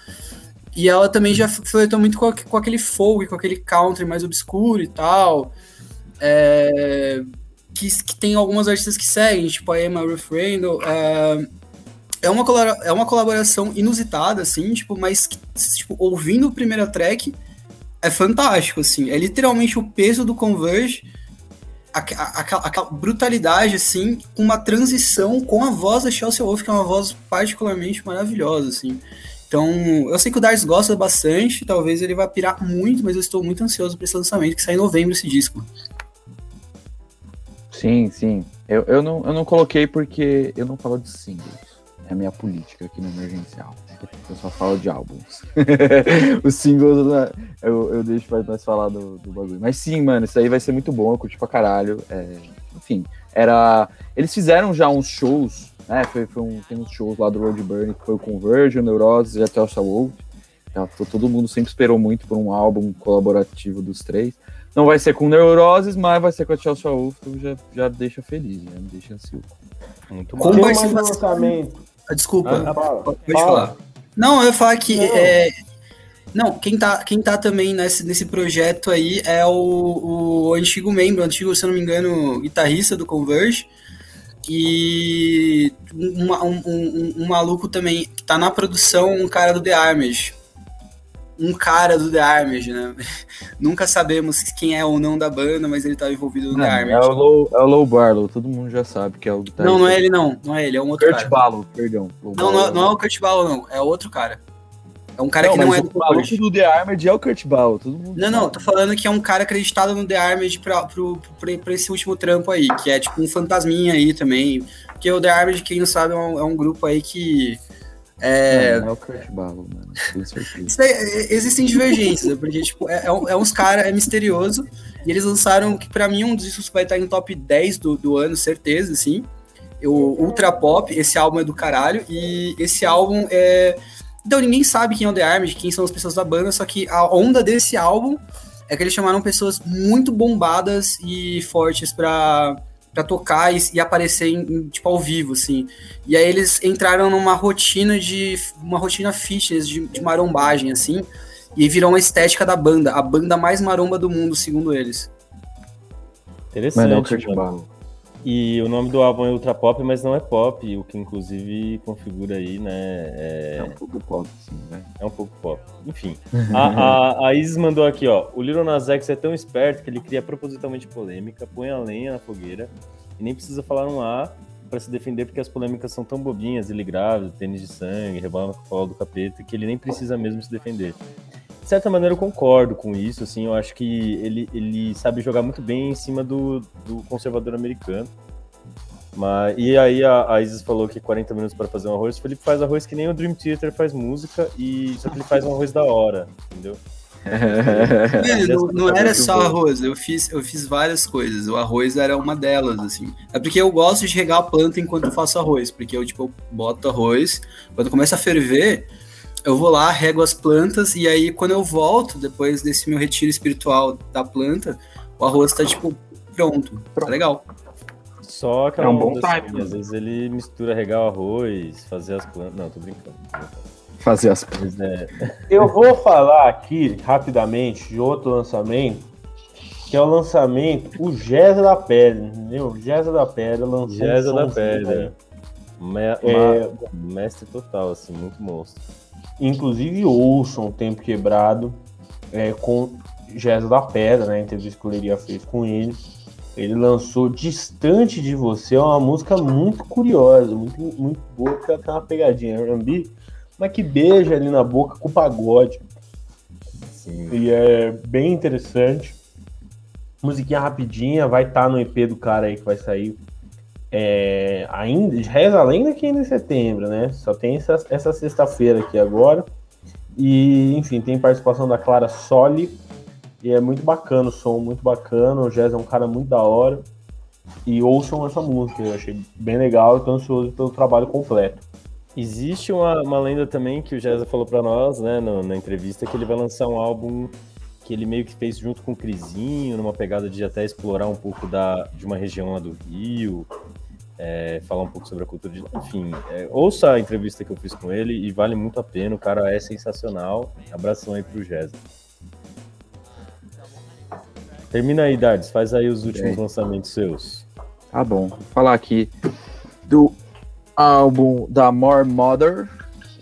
E ela também já flertou muito com, com aquele folk, com aquele country mais obscuro e tal. É, que, que tem algumas artistas que seguem, tipo a Emma Randall. É, é, uma, é uma colaboração inusitada, assim, tipo, mas tipo, ouvindo a primeira track é fantástico, assim. É literalmente o peso do Converge, aquela brutalidade, assim, uma transição com a voz da Chelsea Wolf, que é uma voz particularmente maravilhosa, assim. Então, eu sei que o Dars gosta bastante, talvez ele vá pirar muito, mas eu estou muito ansioso para esse lançamento, que sai em novembro esse disco. Sim, sim. Eu, eu, não, eu não coloquei porque eu não falo de singles. É a minha política aqui no Emergencial. Eu só falo de álbuns. Os singles eu, eu deixo mais, mais falar do, do bagulho. Mas sim, mano, isso aí vai ser muito bom. Eu curti pra caralho. É, enfim, era. Eles fizeram já uns shows né? Foi, foi um, tem uns shows lá do Road Burn que foi o Converge, o Neuroses e até o Wolf. Então, todo mundo sempre esperou muito por um álbum colaborativo dos três. Não vai ser com Neuroses, mas vai ser com a Chelsea Wolf, então já, já deixa feliz, já me deixa ansioso. Muito bom. Como vai ser o lançamento? Ah, desculpa, ah, pode falar. Não, eu ia falar que. Não. É, não, quem tá, quem tá também nesse, nesse projeto aí é o, o antigo membro, o antigo, se eu não me engano, guitarrista do Converge, e um, um, um, um, maluco também que tá na produção, um cara do The Armed. Um cara do The Armed, né? Nunca sabemos quem é ou não da banda, mas ele tá envolvido no não, The Armed. É o, Low, é o Low Barlow, todo mundo já sabe que é o Não, não é ele não, não é ele, é um outro Kurt cara. Barlow, perdão. Low não, não, não, é o Kurt Barlow não, é outro cara. É um cara não, que não é do O maluco do The Armed é o Kurt Ball, todo mundo Não, sabe. não, tô falando que é um cara acreditado no The Armed pra, pro, pra, pra, esse último trampo aí, que é tipo um fantasminha aí também. Porque o The Armed, quem não sabe, é um, é um grupo aí que. É, não, não é o Kurt Ball, mano. É, existem divergências, porque tipo, é, é, uns caras, é misterioso. E eles lançaram, que pra mim, um dos discos vai estar em top 10 do, do ano, certeza, assim. O Ultra Pop, esse álbum é do caralho. E esse álbum é então ninguém sabe quem é o The Armed, quem são as pessoas da banda, só que a onda desse álbum é que eles chamaram pessoas muito bombadas e fortes para para tocar e, e aparecer em, em, tipo ao vivo assim. E aí eles entraram numa rotina de uma rotina fitness de, de marombagem assim, e virou uma estética da banda, a banda mais maromba do mundo, segundo eles. Interessante. Mas não, e o nome do álbum é Ultra Pop, mas não é pop, o que inclusive configura aí, né? É, é um pouco pop, sim, né? É um pouco pop. Enfim. a, a, a, Isis mandou aqui, ó. O Little Nas X é tão esperto que ele cria propositalmente polêmica, põe a lenha na fogueira e nem precisa falar um A para se defender porque as polêmicas são tão bobinhas, ele grávida, tênis de sangue, rebola com o colo do capeta, que ele nem precisa mesmo se defender de certa maneira eu concordo com isso, assim, eu acho que ele, ele sabe jogar muito bem em cima do, do conservador americano. Mas, e aí a, a Isis falou que 40 minutos para fazer um arroz, o Felipe faz arroz que nem o Dream Theater faz música, e só que ele faz um arroz da hora, entendeu? É, não, não era só arroz, eu fiz, eu fiz várias coisas. O arroz era uma delas, assim. É porque eu gosto de regar a planta enquanto eu faço arroz, porque eu, tipo, eu boto arroz, quando começa a ferver, eu vou lá, rego as plantas, e aí quando eu volto, depois desse meu retiro espiritual da planta, o arroz tá, tipo, pronto. Tá legal. Só aquela é um bom assim, time. Às vezes ele mistura regar o arroz, fazer as plantas. Não, tô brincando. Fazer as plantas. É. Eu vou falar aqui, rapidamente, de outro lançamento, que é o lançamento, o Gesa da Pedra, entendeu? O Gesa da Pedra lançou Gesa um da Pedra. Me é... Mestre total, assim, muito monstro. Inclusive ouçam Tempo Quebrado é, com Gesa da Pedra, né? A entrevista que o Leria fez com ele. Ele lançou Distante de Você, é uma música muito curiosa, muito, muito boa, porque ela tem uma pegadinha R&B, mas que beija ali na boca com o pagode. Sim. E é bem interessante. Musiquinha rapidinha, vai estar tá no EP do cara aí que vai sair é, ainda, reza a lenda que ainda é setembro, né? Só tem essa, essa sexta-feira aqui agora. E, enfim, tem participação da Clara Soli. E é muito bacana o som, muito bacana. O Jazz é um cara muito da hora. E ouçam essa música, eu achei bem legal e ansioso pelo trabalho completo. Existe uma, uma lenda também que o Jazz falou para nós, né, no, na entrevista, que ele vai lançar um álbum que ele meio que fez junto com o Crisinho, numa pegada de até explorar um pouco da, de uma região lá do Rio, é, falar um pouco sobre a cultura de. Enfim, é, ouça a entrevista que eu fiz com ele e vale muito a pena. O cara é sensacional. Abração aí pro Jéssica. Termina aí, Dardes. Faz aí os últimos lançamentos seus. Tá bom. Vou falar aqui do álbum da More Mother.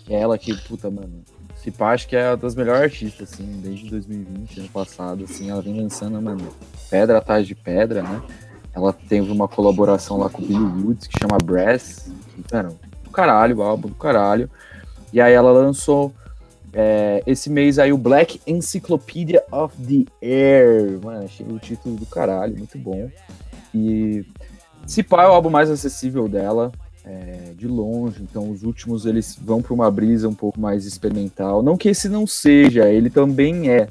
Que é ela que, puta, mano. Se pá, acho que é uma das melhores artistas, assim, desde 2020, ano passado, assim, ela vem lançando, mano, pedra atrás de pedra, né? Ela teve uma colaboração lá com o Billy Woods, que chama Brass, mano, do caralho, o álbum do caralho. E aí ela lançou é, esse mês aí o Black Encyclopedia of the Air. Mano, achei o título do caralho, muito bom. E se pá é o álbum mais acessível dela é, de longe, então os últimos eles vão para uma brisa um pouco mais experimental. Não que esse não seja, ele também é,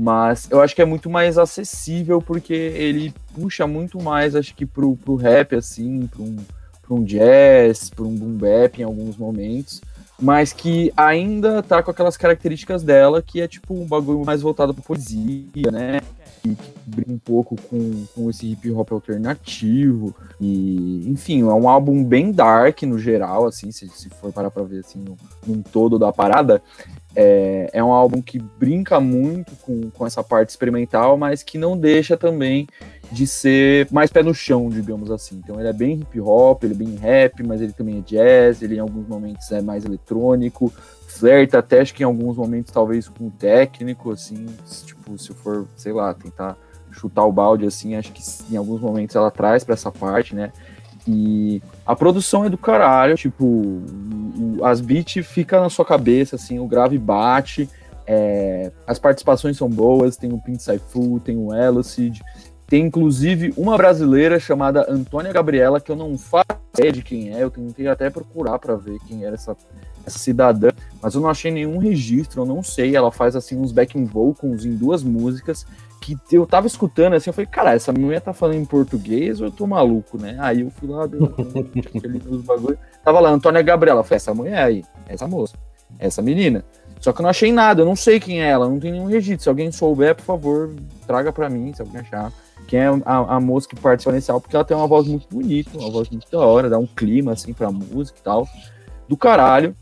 mas eu acho que é muito mais acessível porque ele puxa muito mais, acho que pro, pro rap, assim, para um, um jazz, para um boom bap em alguns momentos, mas que ainda tá com aquelas características dela, que é tipo um bagulho mais voltado para poesia, né? Que, brinca um pouco com, com esse hip hop alternativo. E, enfim, é um álbum bem dark no geral, assim, se, se for parar pra ver assim, no, num todo da parada. É, é um álbum que brinca muito com, com essa parte experimental, mas que não deixa também de ser mais pé no chão, digamos assim. Então ele é bem hip hop, ele é bem rap, mas ele também é jazz, ele em alguns momentos é mais eletrônico, flerta até acho que em alguns momentos talvez com o técnico, assim, tipo, se for, sei lá, tentar chutar o balde assim, acho que em alguns momentos ela traz para essa parte, né? E a produção é do caralho, tipo, as beats ficam na sua cabeça, assim, o grave bate, é, as participações são boas, tem o Pink Saifu, tem o Elocid, tem inclusive uma brasileira chamada Antônia Gabriela, que eu não faço ideia de quem é, eu tentei até procurar para ver quem era essa essa cidadã, mas eu não achei nenhum registro, eu não sei. Ela faz assim uns backing vocals em duas músicas que eu tava escutando assim, eu falei, cara, essa mulher tá falando em português ou eu tô maluco, né? Aí eu fui lá, deu, bagulho. Tava lá, Antônia Gabriela, falei, essa mulher aí, essa moça, essa menina. Só que eu não achei nada, eu não sei quem é ela, não tem nenhum registro. Se alguém souber, por favor, traga para mim, se alguém achar. Quem é a, a moça que participa nesse álbum, porque ela tem uma voz muito bonita, uma voz muito da hora, dá um clima assim pra música e tal. Do caralho.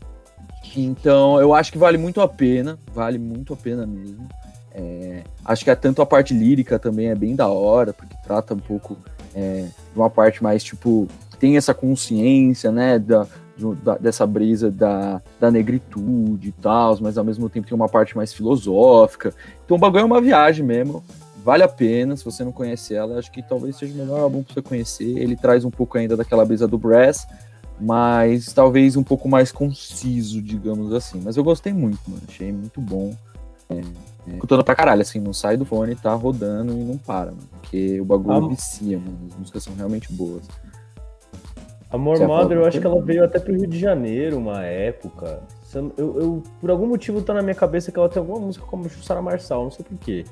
Então, eu acho que vale muito a pena, vale muito a pena mesmo. É, acho que é tanto a parte lírica também é bem da hora, porque trata um pouco é, de uma parte mais, tipo, tem essa consciência, né, da, da, dessa brisa da, da negritude e tal, mas ao mesmo tempo tem uma parte mais filosófica. Então o bagulho é uma viagem mesmo, vale a pena, se você não conhece ela, acho que talvez seja o melhor álbum pra você conhecer. Ele traz um pouco ainda daquela brisa do Brass, mas talvez um pouco mais conciso, digamos assim. Mas eu gostei muito, mano. Achei muito bom. É, é, escutando pra caralho, assim, não sai do fone, tá rodando e não para, mano. Porque o bagulho ah, vicia, mano. As músicas são realmente boas. A More Mother, eu acho que ela veio até pro Rio de Janeiro uma época. Eu, eu, por algum motivo tá na minha cabeça que ela tem alguma música como Jussara Marçal, não sei porquê.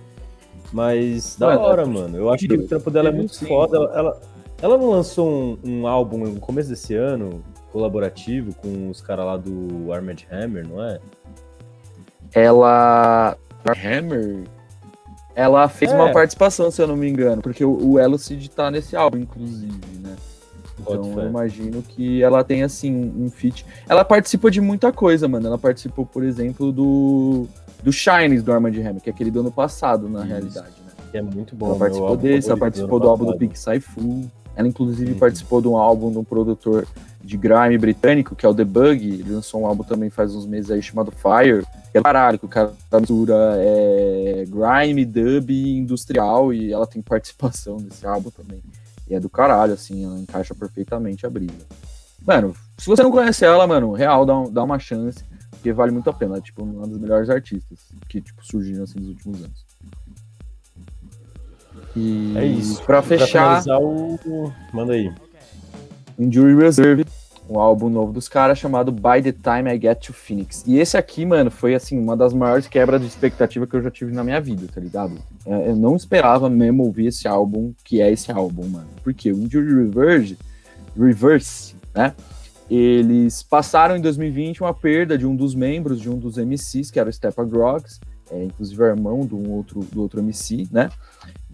Mas da hora, é, mano. Eu acho que o trampo dela é muito sim, foda. Ela, ela não lançou um, um, álbum no começo desse ano, colaborativo, com os caras lá do Armored Hammer, não é? Ela. Hammer? Ela fez é. uma participação, se eu não me engano, porque o, o Elocid tá nesse álbum, inclusive, né? Então eu imagino que ela tem, assim, um feat. Ela participa de muita coisa, mano. Ela participou, por exemplo, do, do Shines do Armored Hammer, que é aquele do ano passado, na Isso. realidade, né? Que é muito bom. Ela participou desse, ela participou do, do álbum do Pink Saifu. Ela, inclusive, uhum. participou de um álbum de um produtor de grime britânico, que é o The Bug. Ele lançou um álbum também faz uns meses aí chamado Fire. É caralho, que o cara mistura é, grime, dub industrial e ela tem participação nesse álbum também. E é do caralho, assim, ela encaixa perfeitamente a brisa. Mano, se você não conhece ela, mano, real, dá, dá uma chance, porque vale muito a pena. É, tipo, uma das melhores artistas que, tipo, surgiram, assim, nos últimos anos. E é isso. Pra fechar. Pra o... Manda aí. Injury Reserve, um álbum novo dos caras chamado By the Time I Get to Phoenix. E esse aqui, mano, foi assim, uma das maiores quebras de expectativa que eu já tive na minha vida, tá ligado? É, eu não esperava mesmo ouvir esse álbum, que é esse álbum, mano. Porque o Injury Reverse, Reverse, né? Eles passaram em 2020 uma perda de um dos membros de um dos MCs, que era o Stepa Groggs, é, inclusive é irmão do, um outro, do outro MC, né?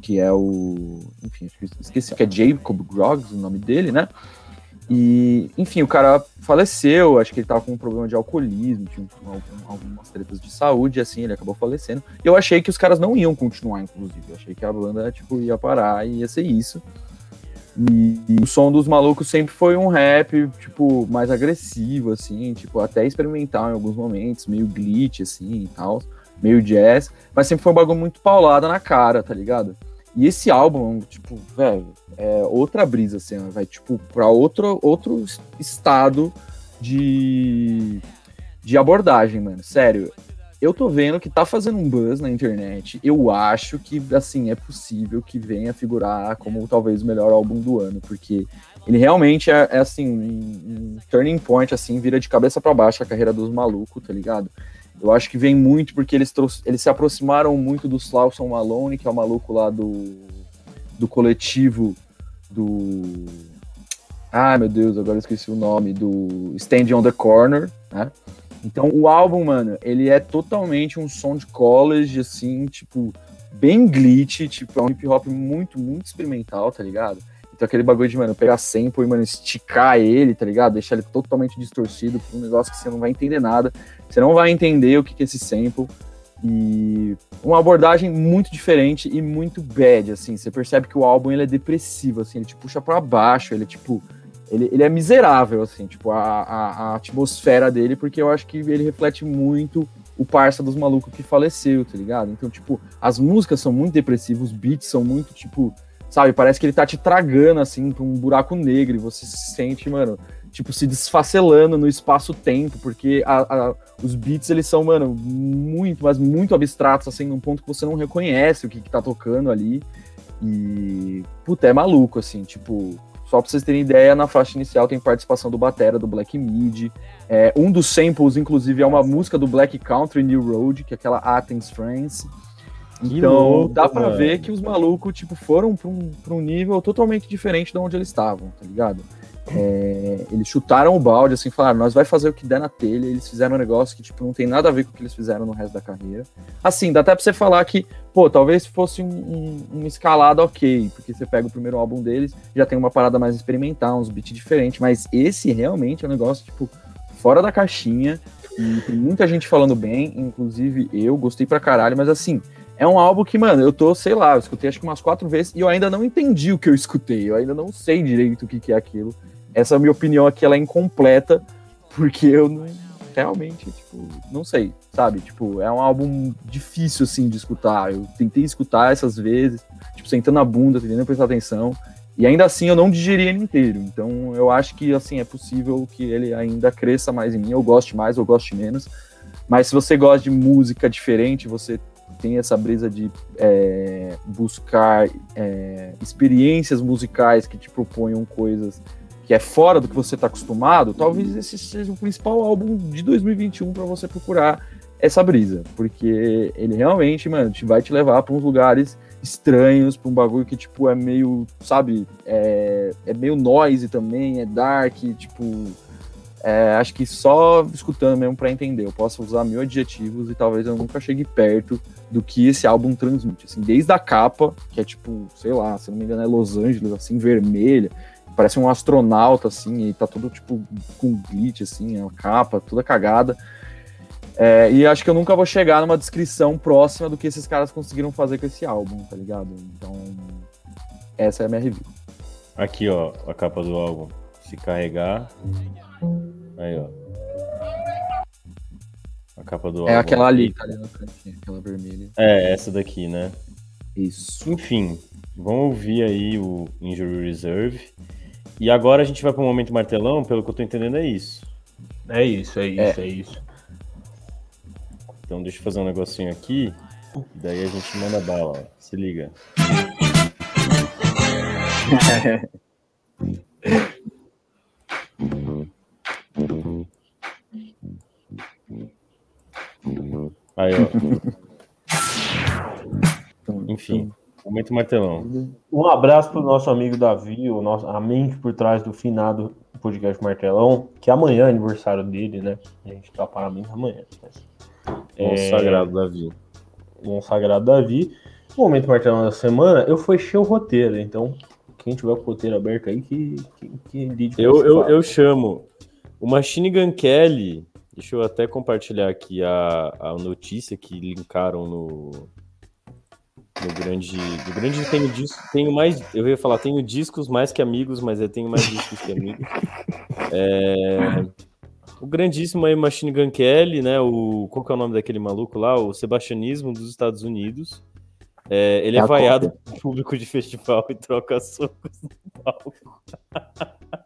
Que é o. Enfim, esqueci que é Jacob Groggs, o nome dele, né? E, enfim, o cara faleceu, acho que ele tava com um problema de alcoolismo, tinha algum- algumas tretas de saúde, assim, ele acabou falecendo. E eu achei que os caras não iam continuar, inclusive. Eu achei que a banda, tipo, ia parar e ia ser isso. E, e o som dos malucos sempre foi um rap, tipo, mais agressivo, assim, tipo, até experimental em alguns momentos, meio glitch, assim, e tal, meio jazz, mas sempre foi um bagulho muito paulada na cara, tá ligado? E esse álbum, tipo, velho, é outra brisa, assim, vai, tipo, pra outro, outro estado de, de abordagem, mano. Sério, eu tô vendo que tá fazendo um buzz na internet. Eu acho que, assim, é possível que venha figurar como talvez o melhor álbum do ano, porque ele realmente é, é, assim, um, um turning point, assim, vira de cabeça para baixo a carreira dos malucos, tá ligado? Eu acho que vem muito porque eles, eles se aproximaram muito do Slauson Malone, que é o maluco lá do, do coletivo do. Ah, meu Deus, agora eu esqueci o nome, do Stand on the Corner, né? Então o álbum, mano, ele é totalmente um som de college, assim, tipo, bem glitch, tipo, é um hip hop muito, muito experimental, tá ligado? Então aquele bagulho de, mano, pegar sample e, mano, esticar ele, tá ligado? Deixar ele totalmente distorcido um negócio que você não vai entender nada. Você não vai entender o que que é esse sample. E uma abordagem muito diferente e muito bad, assim. Você percebe que o álbum ele é depressivo, assim, ele te puxa para baixo, ele tipo. Ele, ele é miserável, assim, tipo, a, a, a, atmosfera dele, porque eu acho que ele reflete muito o parça dos malucos que faleceu, tá ligado? Então, tipo, as músicas são muito depressivas, os beats são muito, tipo, sabe, parece que ele tá te tragando, assim, pra um buraco negro, e você se sente, mano, tipo, se desfacelando no espaço-tempo, porque a, a, os beats, eles são, mano, muito, mas muito abstratos, assim, num ponto que você não reconhece o que, que tá tocando ali. E, puta, é maluco, assim, tipo, só pra vocês terem ideia, na faixa inicial tem participação do Batera, do Black Mid. É, um dos samples, inclusive, é uma música do Black Country New Road, que é aquela Athens France. Então, louco, dá pra mano. ver que os malucos, tipo, foram pra um, pra um nível totalmente diferente de onde eles estavam, tá ligado? É, eles chutaram o balde, assim, falaram, nós vai fazer o que der na telha, eles fizeram um negócio que, tipo, não tem nada a ver com o que eles fizeram no resto da carreira. Assim, dá até pra você falar que, pô, talvez fosse um, um, uma escalada ok, porque você pega o primeiro álbum deles, já tem uma parada mais experimental, uns beats diferentes, mas esse realmente é um negócio, tipo, fora da caixinha, e tem muita gente falando bem, inclusive eu, gostei pra caralho, mas assim, é um álbum que, mano, eu tô, sei lá, eu escutei acho que umas quatro vezes e eu ainda não entendi o que eu escutei, eu ainda não sei direito o que, que é aquilo. Essa minha opinião aqui, ela é incompleta, porque eu não, realmente, tipo, não sei, sabe? Tipo, é um álbum difícil, assim, de escutar. Eu tentei escutar essas vezes, tipo, sentando na bunda, tentando prestar atenção, e ainda assim eu não digeri ele inteiro. Então eu acho que, assim, é possível que ele ainda cresça mais em mim, eu goste mais, eu goste menos. Mas se você gosta de música diferente, você tem essa brisa de é, buscar é, experiências musicais que te proponham coisas que é fora do que você está acostumado, talvez esse seja o principal álbum de 2021 para você procurar essa brisa, porque ele realmente, mano, te vai te levar para uns lugares estranhos, para um bagulho que tipo é meio, sabe, é, é meio noise também, é dark, tipo, é, acho que só escutando mesmo para entender. Eu posso usar mil adjetivos e talvez eu nunca chegue perto do que esse álbum transmite. Assim, desde a capa, que é tipo, sei lá, se não me engano, é Los Angeles, assim, vermelha. Parece um astronauta, assim, e tá tudo tipo com glitch, assim, a capa, toda cagada. É, e acho que eu nunca vou chegar numa descrição próxima do que esses caras conseguiram fazer com esse álbum, tá ligado? Então, essa é a minha review. Aqui, ó, a capa do álbum. Se carregar. Aí, ó. A capa do álbum. É aquela ali, tá ali no cantinho, aquela vermelha. É, essa daqui, né? Isso. Enfim, vamos ouvir aí o Injury Reserve. E agora a gente vai pro momento martelão, pelo que eu tô entendendo é isso. É isso, é isso, é, isso. Então deixa eu fazer um negocinho aqui. Daí a gente manda bala, ó. Se liga. Aí, ó. Enfim, momento martelão. Um abraço pro nosso amigo Davi, o nosso, a mente por trás do finado podcast Martelão, que amanhã é aniversário dele, né? A gente tá parabéns amanhã. Mas... É... Sagrado Davi. Um sagrado Davi. No momento martelão da semana, eu fechei o roteiro, então quem tiver com o roteiro aberto aí, que, que, que lide Eu, eu, eu chamo o Machine Gun Kelly. Deixa eu até compartilhar aqui a, a notícia que linkaram no. No grande. No grande tenho disco. Tenho mais. Eu ia falar, tenho discos mais que amigos, mas eu tenho mais discos que amigos. É, o grandíssimo aí Machine Gun Kelly, né? O, qual que é o nome daquele maluco lá? O Sebastianismo dos Estados Unidos. É, ele é, É vaiado por público de festival e troca socos no palco.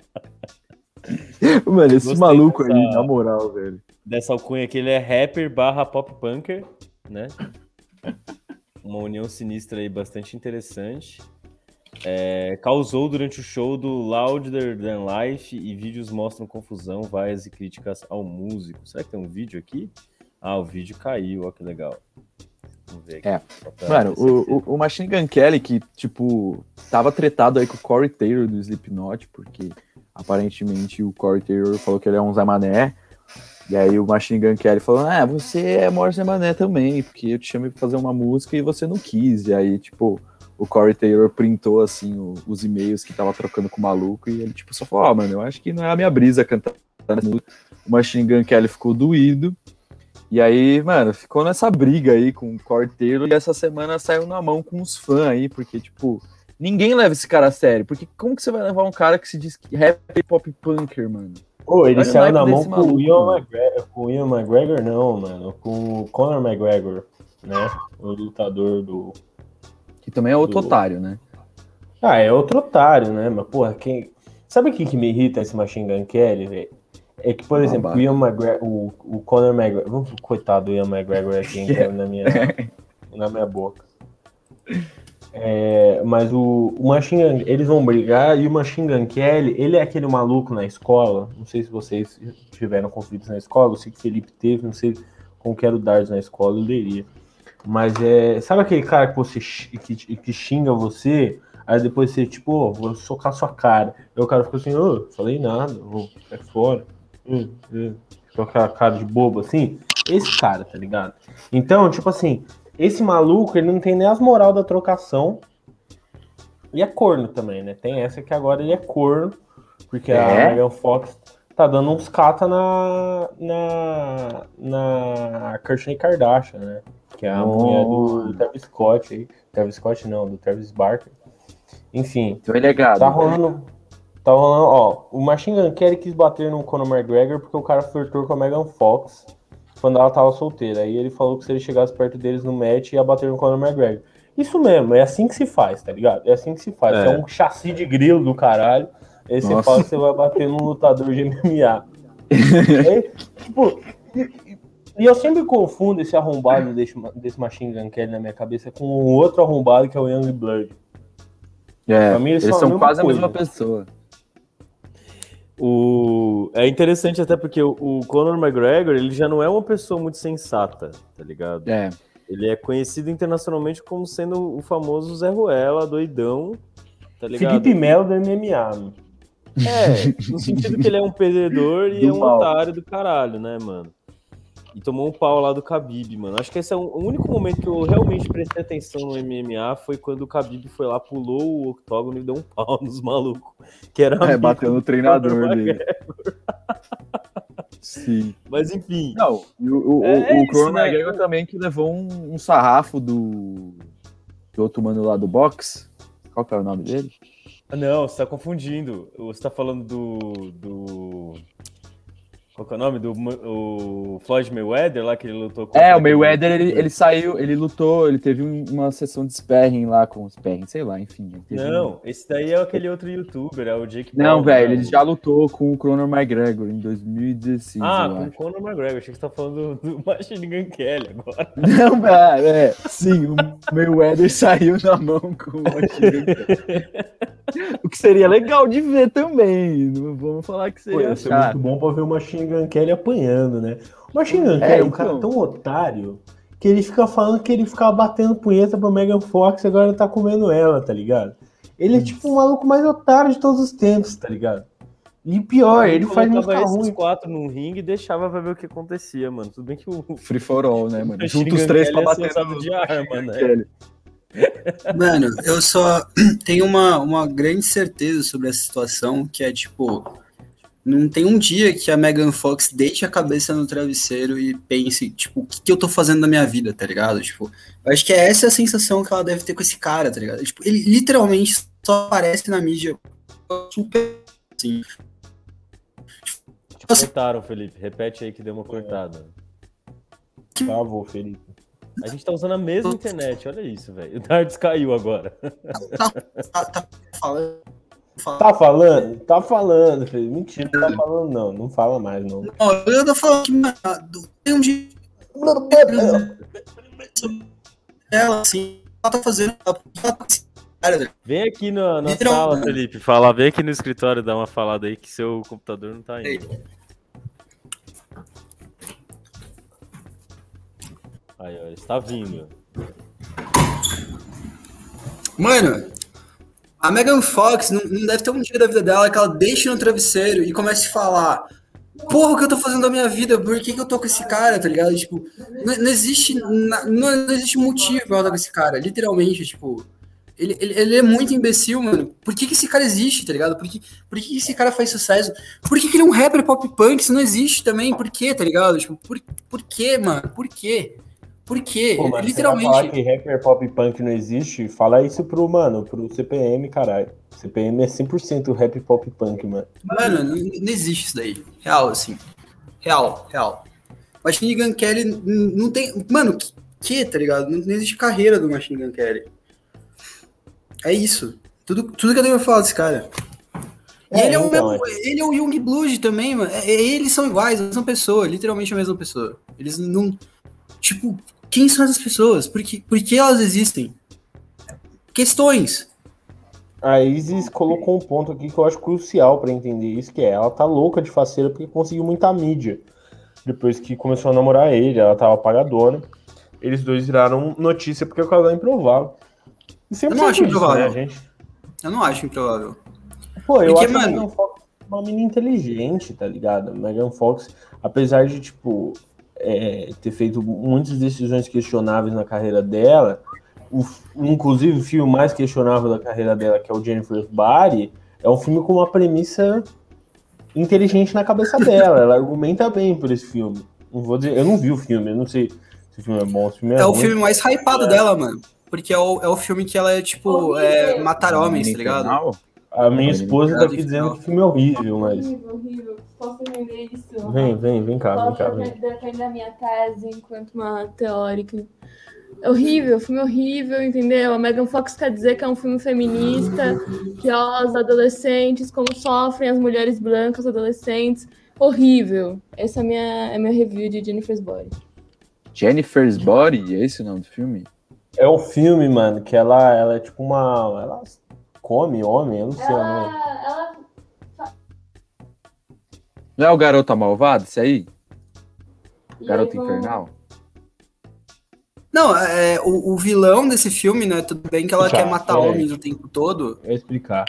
Mano, esse Gostei maluco dessa- aí, na moral, velho. dessa alcunha que ele é rapper barra pop punker, né? Uma união sinistra aí bastante interessante. É, causou durante o show do Louder Than Life e vídeos mostram confusão, vaias e críticas ao músico. Será que tem um vídeo aqui? Ah, o vídeo caiu, ó que legal. Vamos ver aqui. É. Mano, o, o, o Machine Gun Kelly, que, tipo, tava tretado aí com o Corey Taylor do Slipknot, porque aparentemente o Corey Taylor falou que ele é um Zé Mané. E aí o Machine Gun Kelly falou, ah, você é maior Zé Mané também, porque eu te chamei pra fazer uma música e você não quis. E aí, tipo, o Corey Taylor printou, assim, o- os e-mails que tava trocando com o maluco e ele, tipo, só falou, ó, mano, eu acho que não é a minha brisa cantar nessa música. O Machine Gun Kelly ficou doído. E aí, mano, ficou nessa briga aí com o Corey Taylor e essa semana saiu na mão com os fãs aí, porque, tipo, ninguém leva esse cara a sério. Porque como que você vai levar um cara que se diz que rap e pop punker, mano? Pô, ele saiu na mão com o Ian. McGregor, com o Ian McGregor, não, mano, com o Conor McGregor, né? O lutador do. Que também é outro Do- otário, né? Ah, é outro otário, né? Mas, porra, quem. Sabe o que, que me irrita esse Machine Gun Kelly, velho? É que, por exemplo, o Ian McGregor, o, o Conor McGregor. Vamos, coitado do Ian McGregor aqui entrando na minha, na minha boca. É, mas o, o Machine Gun, eles vão brigar e o Machine Gun Kelly, ele é aquele maluco na escola. Não sei se vocês tiveram conflitos na escola, eu sei que o Felipe teve, não sei como que era o Dardos na escola, eu leria. Mas é. Sabe aquele cara que você que, que xinga você? Aí depois você, tipo, ô, vou socar sua cara. Aí o cara fica assim, ô, falei nada, vou sair fora. Hum, hum. Com aquela cara de bobo assim. Esse cara, tá ligado? Então, tipo assim, esse maluco, ele não tem nem as moral da trocação. E é corno também, né? Tem essa que agora ele é corno, porque a É? Megan Fox tá dando uns cata na. na. na Kourtney Kardashian, né? Que é a Oh. mulher do Travis Scott aí. Travis Scott não, do Travis Barker. Enfim, Então ele é. Tá né? rolando. Tá rolando, ó. O Machine Gun Kelly quis bater no Conor McGregor porque o cara flertou com a Megan Fox quando ela tava solteira. Aí ele falou que se ele chegasse perto deles no match, ia bater no Conor McGregor. Isso mesmo, é assim que se faz, tá ligado? É assim que se faz. É, É. um chassi de grilo do caralho. Aí você fala que você vai bater num lutador de MMA. Aí, tipo, e- e eu sempre confundo esse arrombado desse, desse Machine Gun Kelly na minha cabeça com um outro arrombado que é o Young Blood. É, eles são a quase a coisa. mesma pessoa. O... É interessante até porque o, o Conor McGregor, ele já não é uma pessoa muito sensata, tá ligado? É. Ele é conhecido internacionalmente como sendo o famoso Zé Ruela, doidão, tá ligado? Felipe Melo do MMA. É, no sentido que ele é um perdedor e Do é um mal. otário do caralho, né, mano? E tomou um pau lá do Khabib, mano. Acho que esse é o único momento que eu realmente prestei atenção no MMA foi quando o Khabib foi lá, pulou o octógono e deu um pau nos malucos. Que era É, bateu no do treinador dele. Sim. Mas enfim, Não, e o, o, É o, o Conor né? McGregor também que levou um, um sarrafo do, do outro mano lá do box. Qual que é o nome dele? Ah, Não, você tá confundindo. Você tá falando do. do... Qual que é o nome? Do o Floyd Mayweather lá que ele lutou com É, o Mayweather, ele, ele saiu, ele lutou, ele teve um- uma sessão de sparring lá com os sparring, sei lá, enfim. teve um- Não, esse daí é aquele outro youtuber, é o Jake Não, velho, né? ele já lutou com o Conor McGregor em 2016, Ah, eu com o. Conor McGregor. Achei que você tá falando do, do Machine Gun Kelly agora. Não, velho, é, sim, o Mayweather saiu na mão com o Machine Gun Kelly. O que seria legal de ver também, não vamos falar que Pô, seria ia ser muito bom pra ver o Machine Gun Kelly apanhando, né? O Machine Gun É, Kelly é um então. cara tão otário que ele fica falando que ele ficava batendo punheta pra Megan Fox e agora tá comendo ela, tá ligado? Ele é tipo o maluco mais otário de todos os tempos, tá ligado? E pior, ele faz colocava música esses ruim. quatro num ringue e deixava pra ver o que acontecia, mano. Tudo bem que o Free for all, né, mano? Machine Junta os três pra ser bater no de arma, né? Mano, eu só tenho uma, uma grande certeza sobre essa situação, que é tipo, não tem um dia que a Megan Fox deite a cabeça no travesseiro e pense, tipo, o que, que eu tô fazendo na minha vida, tá ligado? Tipo, eu acho que é essa a sensação que ela deve ter com esse cara, tá ligado? Tipo, ele literalmente só aparece na mídia super assim. Te cortaram, Felipe. Repete aí que deu uma cortada. Travou, Felipe. A gente tá usando a mesma internet, olha isso, velho. O Darts caiu agora. Tá, tá, tá falando. Tá falando? Tá falando, Felipe. Mentira, não tá falando, não. Não fala mais, não. Não, eu tô falando que, mano, tem um dia. Ela, assim, ela tá fazendo. Tá né? Vem aqui na, na sala, Felipe, falar. Vem aqui no escritório dar uma falada aí que seu computador não tá indo. Aí, ó, está vindo. Mano, a Megan Fox não, não deve ter um dia da vida dela que ela deixe no travesseiro e comece a falar. Porra, o que eu tô fazendo da minha vida? Por que, que eu tô com esse cara, tá ligado? Tipo, não, não existe. Não, não existe motivo pra ela estar com esse cara. Literalmente, tipo. Ele, ele, ele é muito imbecil, mano. Por que, que esse cara existe, tá ligado? Por que, por que, que esse cara faz sucesso? Por que, que ele é um rapper pop punk? Isso não existe também. Por quê, tá ligado? Tipo, por, por quê, mano? Por quê? Por quê? Pô, mas Literalmente. Falar que rapper pop punk não existe? Fala isso pro, mano, pro CPM, caralho. CPM é 100% rap pop punk, mano. Mano, não, não existe isso daí. Real, assim. Real, real. Machine Gun Kelly não tem. Mano, que, que tá ligado? Não, não existe carreira do Machine Gun Kelly. É isso. Tudo, tudo que eu tenho pra falar desse cara. É, ele, é o então, mesmo, ele é o Young Blood também, mano. É- é- eles são iguais, a mesma pessoa, literalmente a mesma pessoa. Eles não. Tipo, quem são essas pessoas? Por que, por que elas existem? Questões. A Isis colocou um ponto aqui que eu acho crucial pra entender isso, que é ela tá louca de faceira porque conseguiu muita mídia. Depois que começou a namorar ele, ela tava pagadora. Eles dois viraram notícia porque o casal é improvável. E sempre Eu não acho isso, improvável. Né, gente? Eu não acho improvável. Pô, eu Porque, acho mano- Megan Fox uma menina inteligente, tá ligado? Megan Fox, apesar de, tipo, é, ter feito muitas decisões questionáveis na carreira dela, o, inclusive o filme mais questionável da carreira dela, que é o Jennifer's Body, é um filme com uma premissa inteligente na cabeça dela. Ela argumenta bem por esse filme. Não vou dizer, eu não vi o filme, eu não sei se o filme é bom, se o filme é, É o filme mais hypado dela, mano. Porque é o, é o filme que ela é, tipo, é, matar homens, tá ligado? A minha esposa tá aqui dizendo que o filme é horrível, mas. Horrível, horrível. Posso entender isso? Vem, vem, vem cá, vem Posso cá. Vem. defender a minha tese enquanto uma teórica. É horrível, filme horrível, entendeu? A Megan Fox quer dizer que é um filme feminista, que ó, os adolescentes, como sofrem as mulheres brancas adolescentes. Horrível. Essa é a minha, é a minha review de Jennifer's Body. Jennifer's Body, é esse o nome do filme? É um filme, mano, que ela, ela é tipo uma. Ela come homem, eu não sei. Ela, ela Não é o Garota Malvada, esse aí? e Garota aí, Infernal? Não, é, o, o vilão desse filme, né? Tudo bem que ela Já, quer matar é. homens o tempo todo. Eu ia explicar.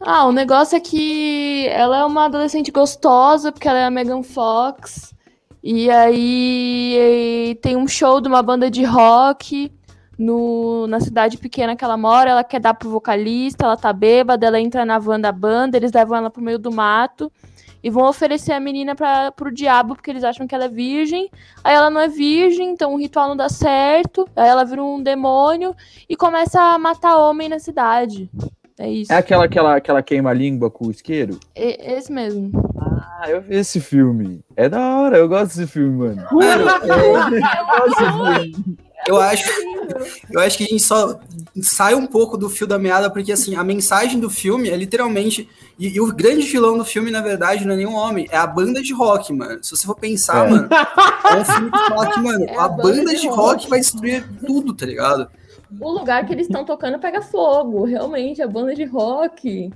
Ah, o negócio é que ela é uma adolescente gostosa, porque ela é a Megan Fox. E aí tem um show de uma banda de rock no, na cidade pequena que ela mora. Ela quer dar pro vocalista, ela tá bêbada, ela entra na van da banda, eles levam ela pro meio do mato e vão oferecer a menina pra, pro diabo porque eles acham que ela é virgem. Aí ela não é virgem, então o ritual não dá certo. Aí ela vira um demônio e começa a matar homem na cidade. É isso. É aquela que ela, que ela queima a língua com o isqueiro? E- Esse mesmo. Ah, eu vi esse filme. É da hora, eu gosto desse filme, mano. Mano, Eu gosto desse filme. Eu acho, eu acho que a gente só sai um pouco do fio da meada, porque assim, a mensagem do filme é literalmente. E, e o grande vilão do filme, na verdade, não é nenhum homem, é a banda de rock, mano. Se você for pensar, É. mano, é um filme que fala que, mano, É a, a banda, banda de de rock, rock. vai destruir tudo, tá ligado? O lugar que eles estão tocando pega fogo. Realmente, a banda de rock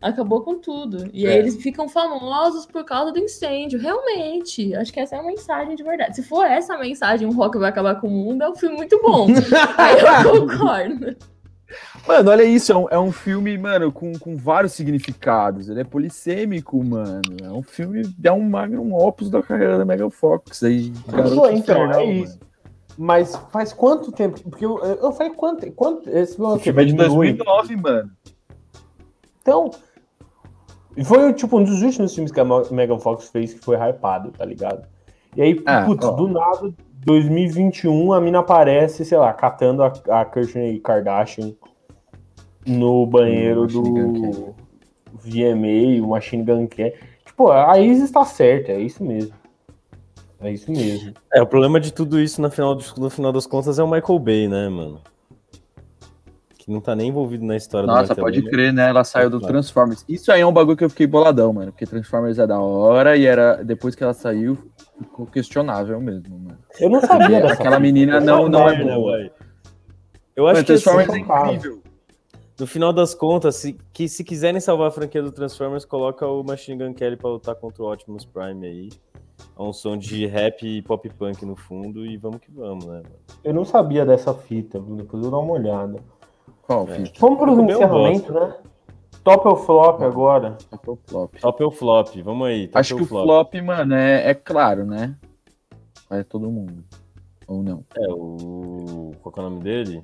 acabou com tudo. E aí É. eles ficam famosos por causa do incêndio. Realmente. Acho que essa é a mensagem de verdade. Se for essa a mensagem, um rock vai acabar com o mundo, é um filme muito bom. aí eu concordo. Mano, olha isso, é um, é um filme, mano, com, com vários significados. Ele é polissêmico, mano. É um filme, é um magnum opus da carreira da Megan Fox. Aí, Pô, então, Infernal, é mano. isso. Mas faz quanto tempo? Porque eu, eu falei quanto, quanto esse filme Esse filme é de 2009, mano. Então, foi tipo um dos últimos filmes que a Megan Fox fez que foi hypado, tá ligado? E aí, Ah, putz, ó. do nada, 2021, a mina aparece, sei lá, catando a, a Kourtney Kardashian no banheiro Hum, do VMA, o Machine Gun Kelly. Tipo, a Isis está certa, é isso mesmo. É isso mesmo. É, o problema de tudo isso no final, no final das contas é o Michael Bay, né, mano? Que não tá nem envolvido na história do Nossa, Michael pode crer, né? Ela saiu do Claro. Transformers. Isso aí é um bagulho que eu fiquei boladão, mano. Porque Transformers é da hora e era depois que ela saiu, ficou questionável mesmo, mano. Eu não sabia dessa Aquela menina não, não é boa. Eu acho Mano, que Transformers é chocado. incrível. no final das contas, se, que se quiserem salvar a franquia do Transformers, coloca o Machine Gun Kelly pra lutar contra o Optimus Prime aí. É um som de rap e pop punk no fundo e vamos que vamos, né? mano? Eu não sabia dessa fita, depois eu vou dar uma olhada. Qual, É. Vamos para os encerramentos, né? Top ou flop agora? Qual o flop? Top ou flop? Vamos aí. Top Acho ou que o flop, mano, é, é claro, né? Vai todo mundo. Ou não. É o. Qual que é o nome dele?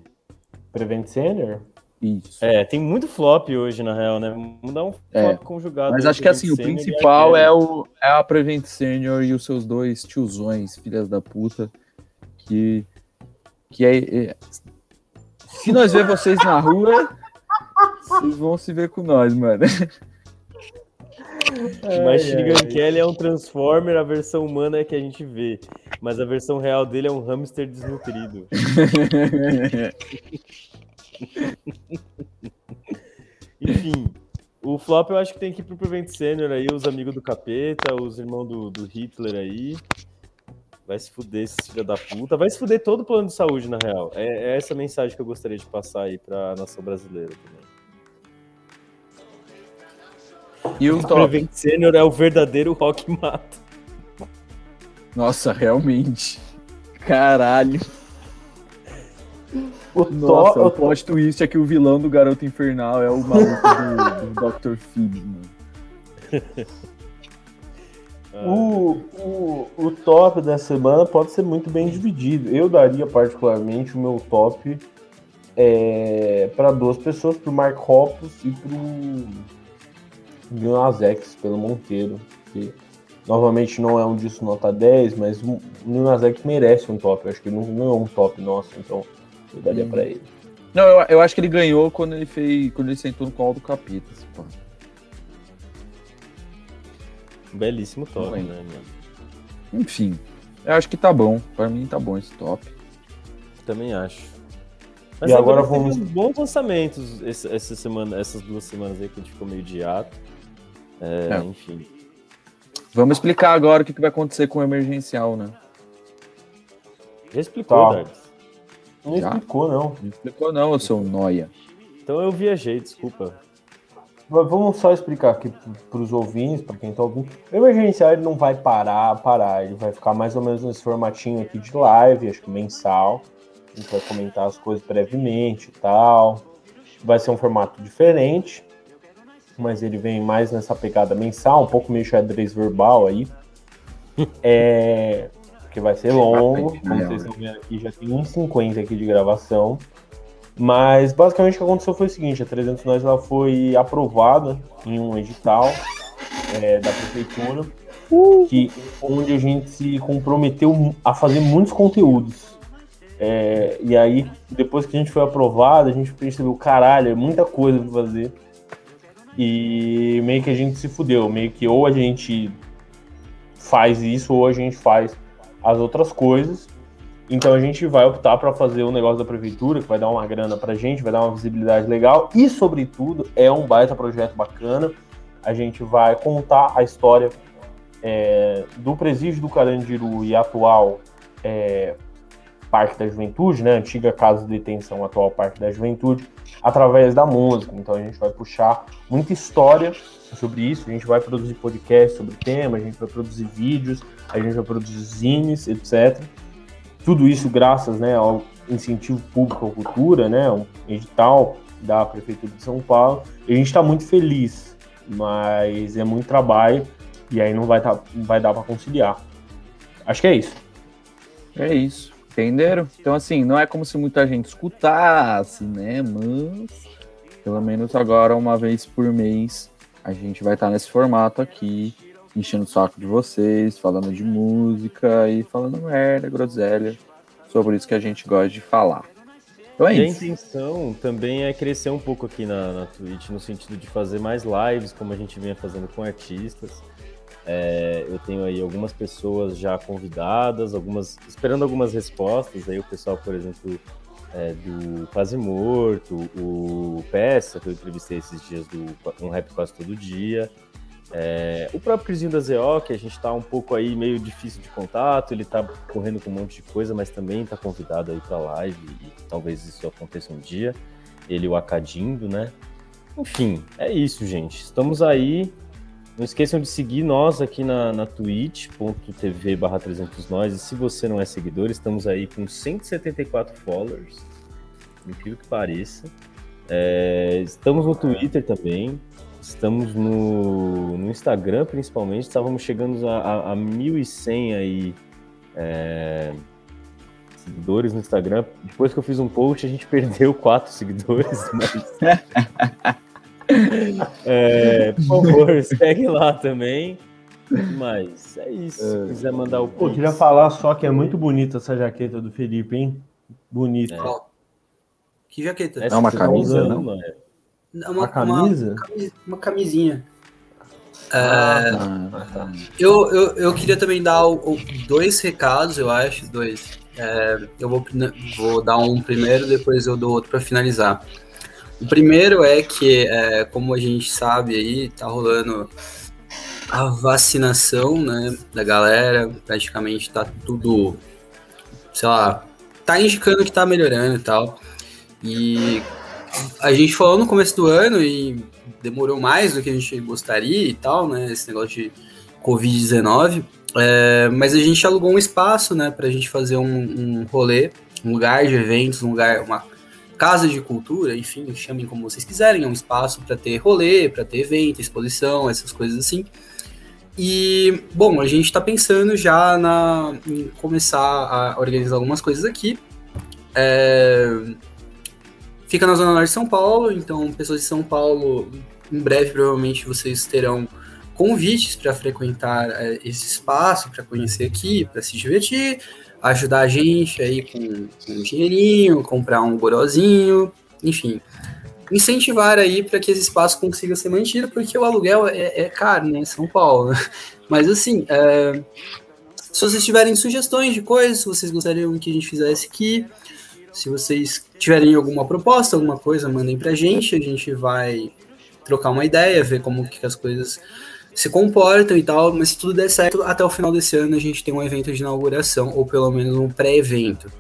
Prevent Senior? Isso. É, tem muito flop hoje, na real, né? Vamos dar um flop É. conjugado. Mas acho que assim, o principal é, o, é a Prevent Senior e os seus dois tiozões, filhas da puta, que, que é, é- Se nós ver vocês na rua, vocês vão se ver com nós, mano. Machine Gun Kelly é um Transformer, a versão humana é que a gente vê. Mas a versão real dele é um hamster desnutrido. Enfim, o flop eu acho que tem que ir pro Prevent Senior aí, os amigos do capeta, os irmãos do, do Hitler aí. Vai se fuder esses filha da puta. Vai se fuder todo o plano de saúde, na real. É, é essa mensagem que eu gostaria de passar aí pra nação brasileira também. E o O top? Prevent Senior é o verdadeiro rock mata. Nossa, realmente. Caralho. O Nossa, o top, plot twist é que o vilão do Garoto Infernal é o maluco do, do Dr. Phoebs, mano. o, o, o top da semana pode ser muito bem dividido. Eu daria particularmente o meu top é, para duas pessoas, pro Mark Hoppus e pro Lil Nas X, pelo Monteiro. Que novamente não é um disso nota 10, mas o Lil Nas X merece um top. Eu acho que ele não ganhou um top nosso, então eu daria pra ele. Não, eu, eu acho que ele ganhou quando ele fez. Quando ele sentou no colo do capeta. Belíssimo top, Não né, mano? Enfim. Eu acho que tá bom. Pra mim tá bom esse top. Também acho. E agora teve vamos- bons lançamentos esse- essa semana, essas duas semanas aí que a gente ficou meio de ato. É, É. Enfim. Vamos explicar agora o que, que vai acontecer com o emergencial, né? Já explicou, Tá. Dardes. Não Já? explicou, não. Não explicou, não, eu sou um noia. Então eu viajei, desculpa. Vamos só explicar aqui para os ouvintes, para quem tá ouvindo. O emergencial ele não vai parar, parar. Ele vai ficar mais ou menos nesse formatinho aqui de live, acho que mensal. A gente vai comentar as coisas brevemente e tal. Vai ser um formato diferente, mas ele vem mais nessa pegada mensal, um pouco meio xadrez verbal aí. É, que vai ser longo, como vocês estão vendo aqui, já tem 1,50 aqui de gravação. Mas basicamente o que aconteceu foi o seguinte: a 300 Nós ela foi aprovada em um edital é, da prefeitura, que, onde a gente se comprometeu a fazer muitos conteúdos. É, e aí, depois que a gente foi aprovado, a gente percebeu: caralho, é muita coisa pra fazer. E meio que a gente se fudeu, meio que ou a gente faz isso ou a gente faz as outras coisas. Então a gente vai optar para fazer um negócio da prefeitura que vai dar uma grana pra gente, vai dar uma visibilidade legal e, sobretudo, é um baita projeto bacana. A gente vai contar a história é, do presídio do Carandiru e atual é, Parque da Juventude, né? Antiga casa de detenção, atual Parque da Juventude, através da música. Então a gente vai puxar muita história sobre isso, a gente vai produzir podcast sobre o tema, a gente vai produzir vídeos, a gente vai produzir zines, etc. Tudo isso graças né, ao incentivo público à cultura, né, um edital da Prefeitura de São Paulo. E a gente está muito feliz, mas é muito trabalho e aí não vai, tá, não vai dar para conciliar. Acho que é isso. É isso. Entenderam? Então, assim, não é como se muita gente escutasse, né? Mas, pelo menos agora, uma vez por mês, a gente vai estar nesse formato aqui, enchendo o saco de vocês, falando de música e falando merda, groselha, sobre isso que a gente gosta de falar. Então é E a isso. intenção também é crescer um pouco aqui na, na Twitch, no sentido de fazer mais lives, como a gente vinha fazendo com artistas. É, eu tenho aí algumas pessoas já convidadas, algumas esperando algumas respostas. Aí o pessoal, por exemplo, é, do Quase Morto, o Peça, que eu entrevistei esses dias do Um Rap Quase Todo Dia. É, o próprio Crisinho da ZO, que a gente tá um pouco aí meio difícil de contato, ele tá correndo com um monte de coisa, mas também tá convidado aí pra live e talvez isso aconteça um dia. Ele o Acadindo, né? Enfim, é isso, gente. Estamos aí. Não esqueçam de seguir nós aqui na, na twitch.tv barra 300 nós. E se você não é seguidor, estamos aí com 174 followers. Incrível que pareça. É, estamos no Twitter também. Estamos no, no Instagram, principalmente. Estávamos chegando a, a, a 1.100 aí, é, seguidores no Instagram. Depois que eu fiz um post, a gente perdeu quatro seguidores. Mas... é, por favor, segue lá também. Mas é isso. Se quiser mandar o Pô, queria falar só que é muito bonita essa jaqueta do Felipe, hein? Bonita. Ó, Que jaqueta? essa É uma tá camisa, usando, não? mano. Uma, Uma camisa? Uma, uma camisinha. É, Ah, eu, eu, eu queria também dar o- o- dois recados, eu acho, dois. É, eu vou, prime- vou dar um primeiro, depois eu dou outro para finalizar. O primeiro é que, é, como a gente sabe aí, tá rolando a vacinação, né, da galera, praticamente tá tudo, sei lá, tá indicando que tá melhorando e tal. E a gente falou no começo do ano e demorou mais do que a gente gostaria e tal, né? Esse negócio de Covid-19. É, mas a gente alugou um espaço, né, pra gente fazer um, um rolê, um lugar de eventos, um lugar, uma casa de cultura, enfim, chamem como vocês quiserem, é um espaço para ter rolê, para ter evento, exposição, essas coisas assim. E, bom, a gente está pensando já na, em começar a organizar algumas coisas aqui. É, fica na Zona Norte de São Paulo, então pessoas de São Paulo, em breve provavelmente vocês terão convites para frequentar é, esse espaço, para conhecer aqui, para se divertir, ajudar a gente aí com, com um dinheirinho, comprar um gorozinho, enfim. Incentivar aí para que esse espaço consiga ser mantido, porque o aluguel é, é caro, né, São Paulo. Mas assim, é, se vocês tiverem sugestões de coisas, se vocês gostariam que a gente fizesse aqui, se vocês tiverem alguma proposta, alguma coisa, mandem pra gente, a gente vai trocar uma ideia, ver como que as coisas se comportam e tal, mas se tudo der certo, até o final desse ano a gente tem um evento de inauguração, ou pelo menos um pré-evento.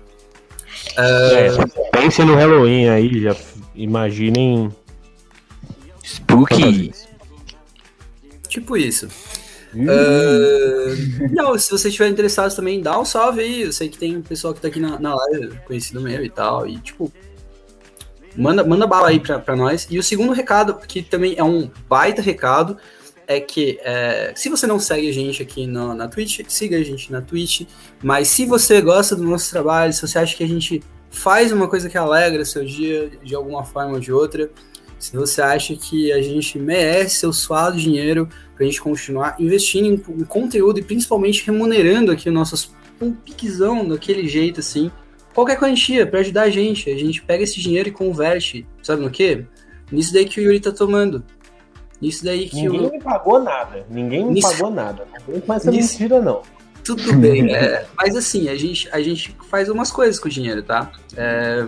É, pense no Halloween aí, já imaginem. Spooky. Tipo isso. Ah, não, se vocês estiverem interessados também, dá um salve aí. Eu sei que tem um pessoal que tá aqui na, na live, conhecido meu e tal. E, tipo, manda, manda bala aí pra, pra nós. E o segundo recado, que também é um baita recado, é que é, se você não segue a gente aqui no, na Twitch, siga a gente na Twitch. Mas se você gosta do nosso trabalho, se você acha que a gente faz uma coisa que alegra seu dia de alguma forma ou de outra, se você acha que a gente merece seu suado dinheiro para a gente continuar investindo em, conteúdo e principalmente remunerando aqui nossos um piquezão daquele jeito assim, qualquer quantia para ajudar a gente, a gente pega esse dinheiro e converte, sabe no que? Nisso daí que o Yuri tá tomando. Nisso daí que Ninguém o... me pagou nada. Ninguém me Nisso- pagou nada. Não com essa Nisso- mentira, não. Tudo bem, é, mas assim, a gente, a gente faz umas coisas com o dinheiro, tá? É,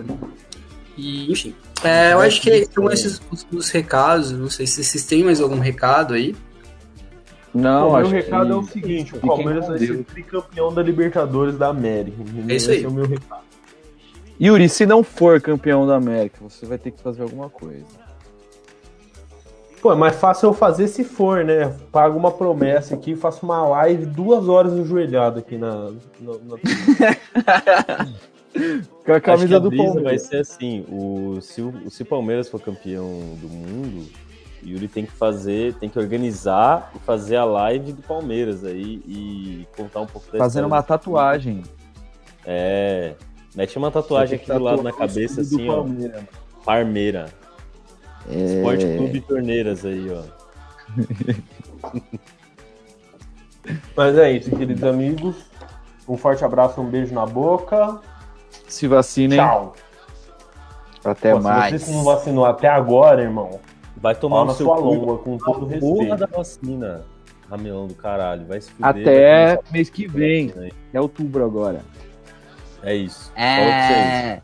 e, enfim, é, eu acho que são esses os, os recados, não sei se vocês têm mais algum recado aí. Não, o meu acho recado que é o seguinte: o Palmeiras vai ser tricampeão da Libertadores da América. É isso aí. Esse é o meu recado. Yuri, se não for campeão da América, você vai ter que fazer alguma coisa. Pô, é mais fácil eu fazer se for, né? Pago uma promessa aqui, faço uma live duas horas ajoelhado aqui na. na- na- Com a Acho que camisa a do brisa vai Palmeiras. ser assim: o, se, o, se o Palmeiras for campeão do mundo, o Yuri tem que fazer, tem que organizar e fazer a live do Palmeiras aí e contar um pouco da Fazendo uma tatuagem. É. Mete uma tatuagem aqui do lado na cabeça, assim, ó. Parmeira. É, Esporte Clube Torneiras aí, ó. Mas é isso, queridos amigos. Um forte abraço, um beijo na boca. Se vacinem. Tchau. Até Pô, Se mais. você não vacinou até agora, irmão, Vai tomar Pau no na seu sua cu. língua, com todo Porra respeito. da vacina. Ramelão do caralho. Vai se fuder. Até vai mês que vem. tomar essa vacina aí. É outubro agora. É isso. Fala pra vocês. É.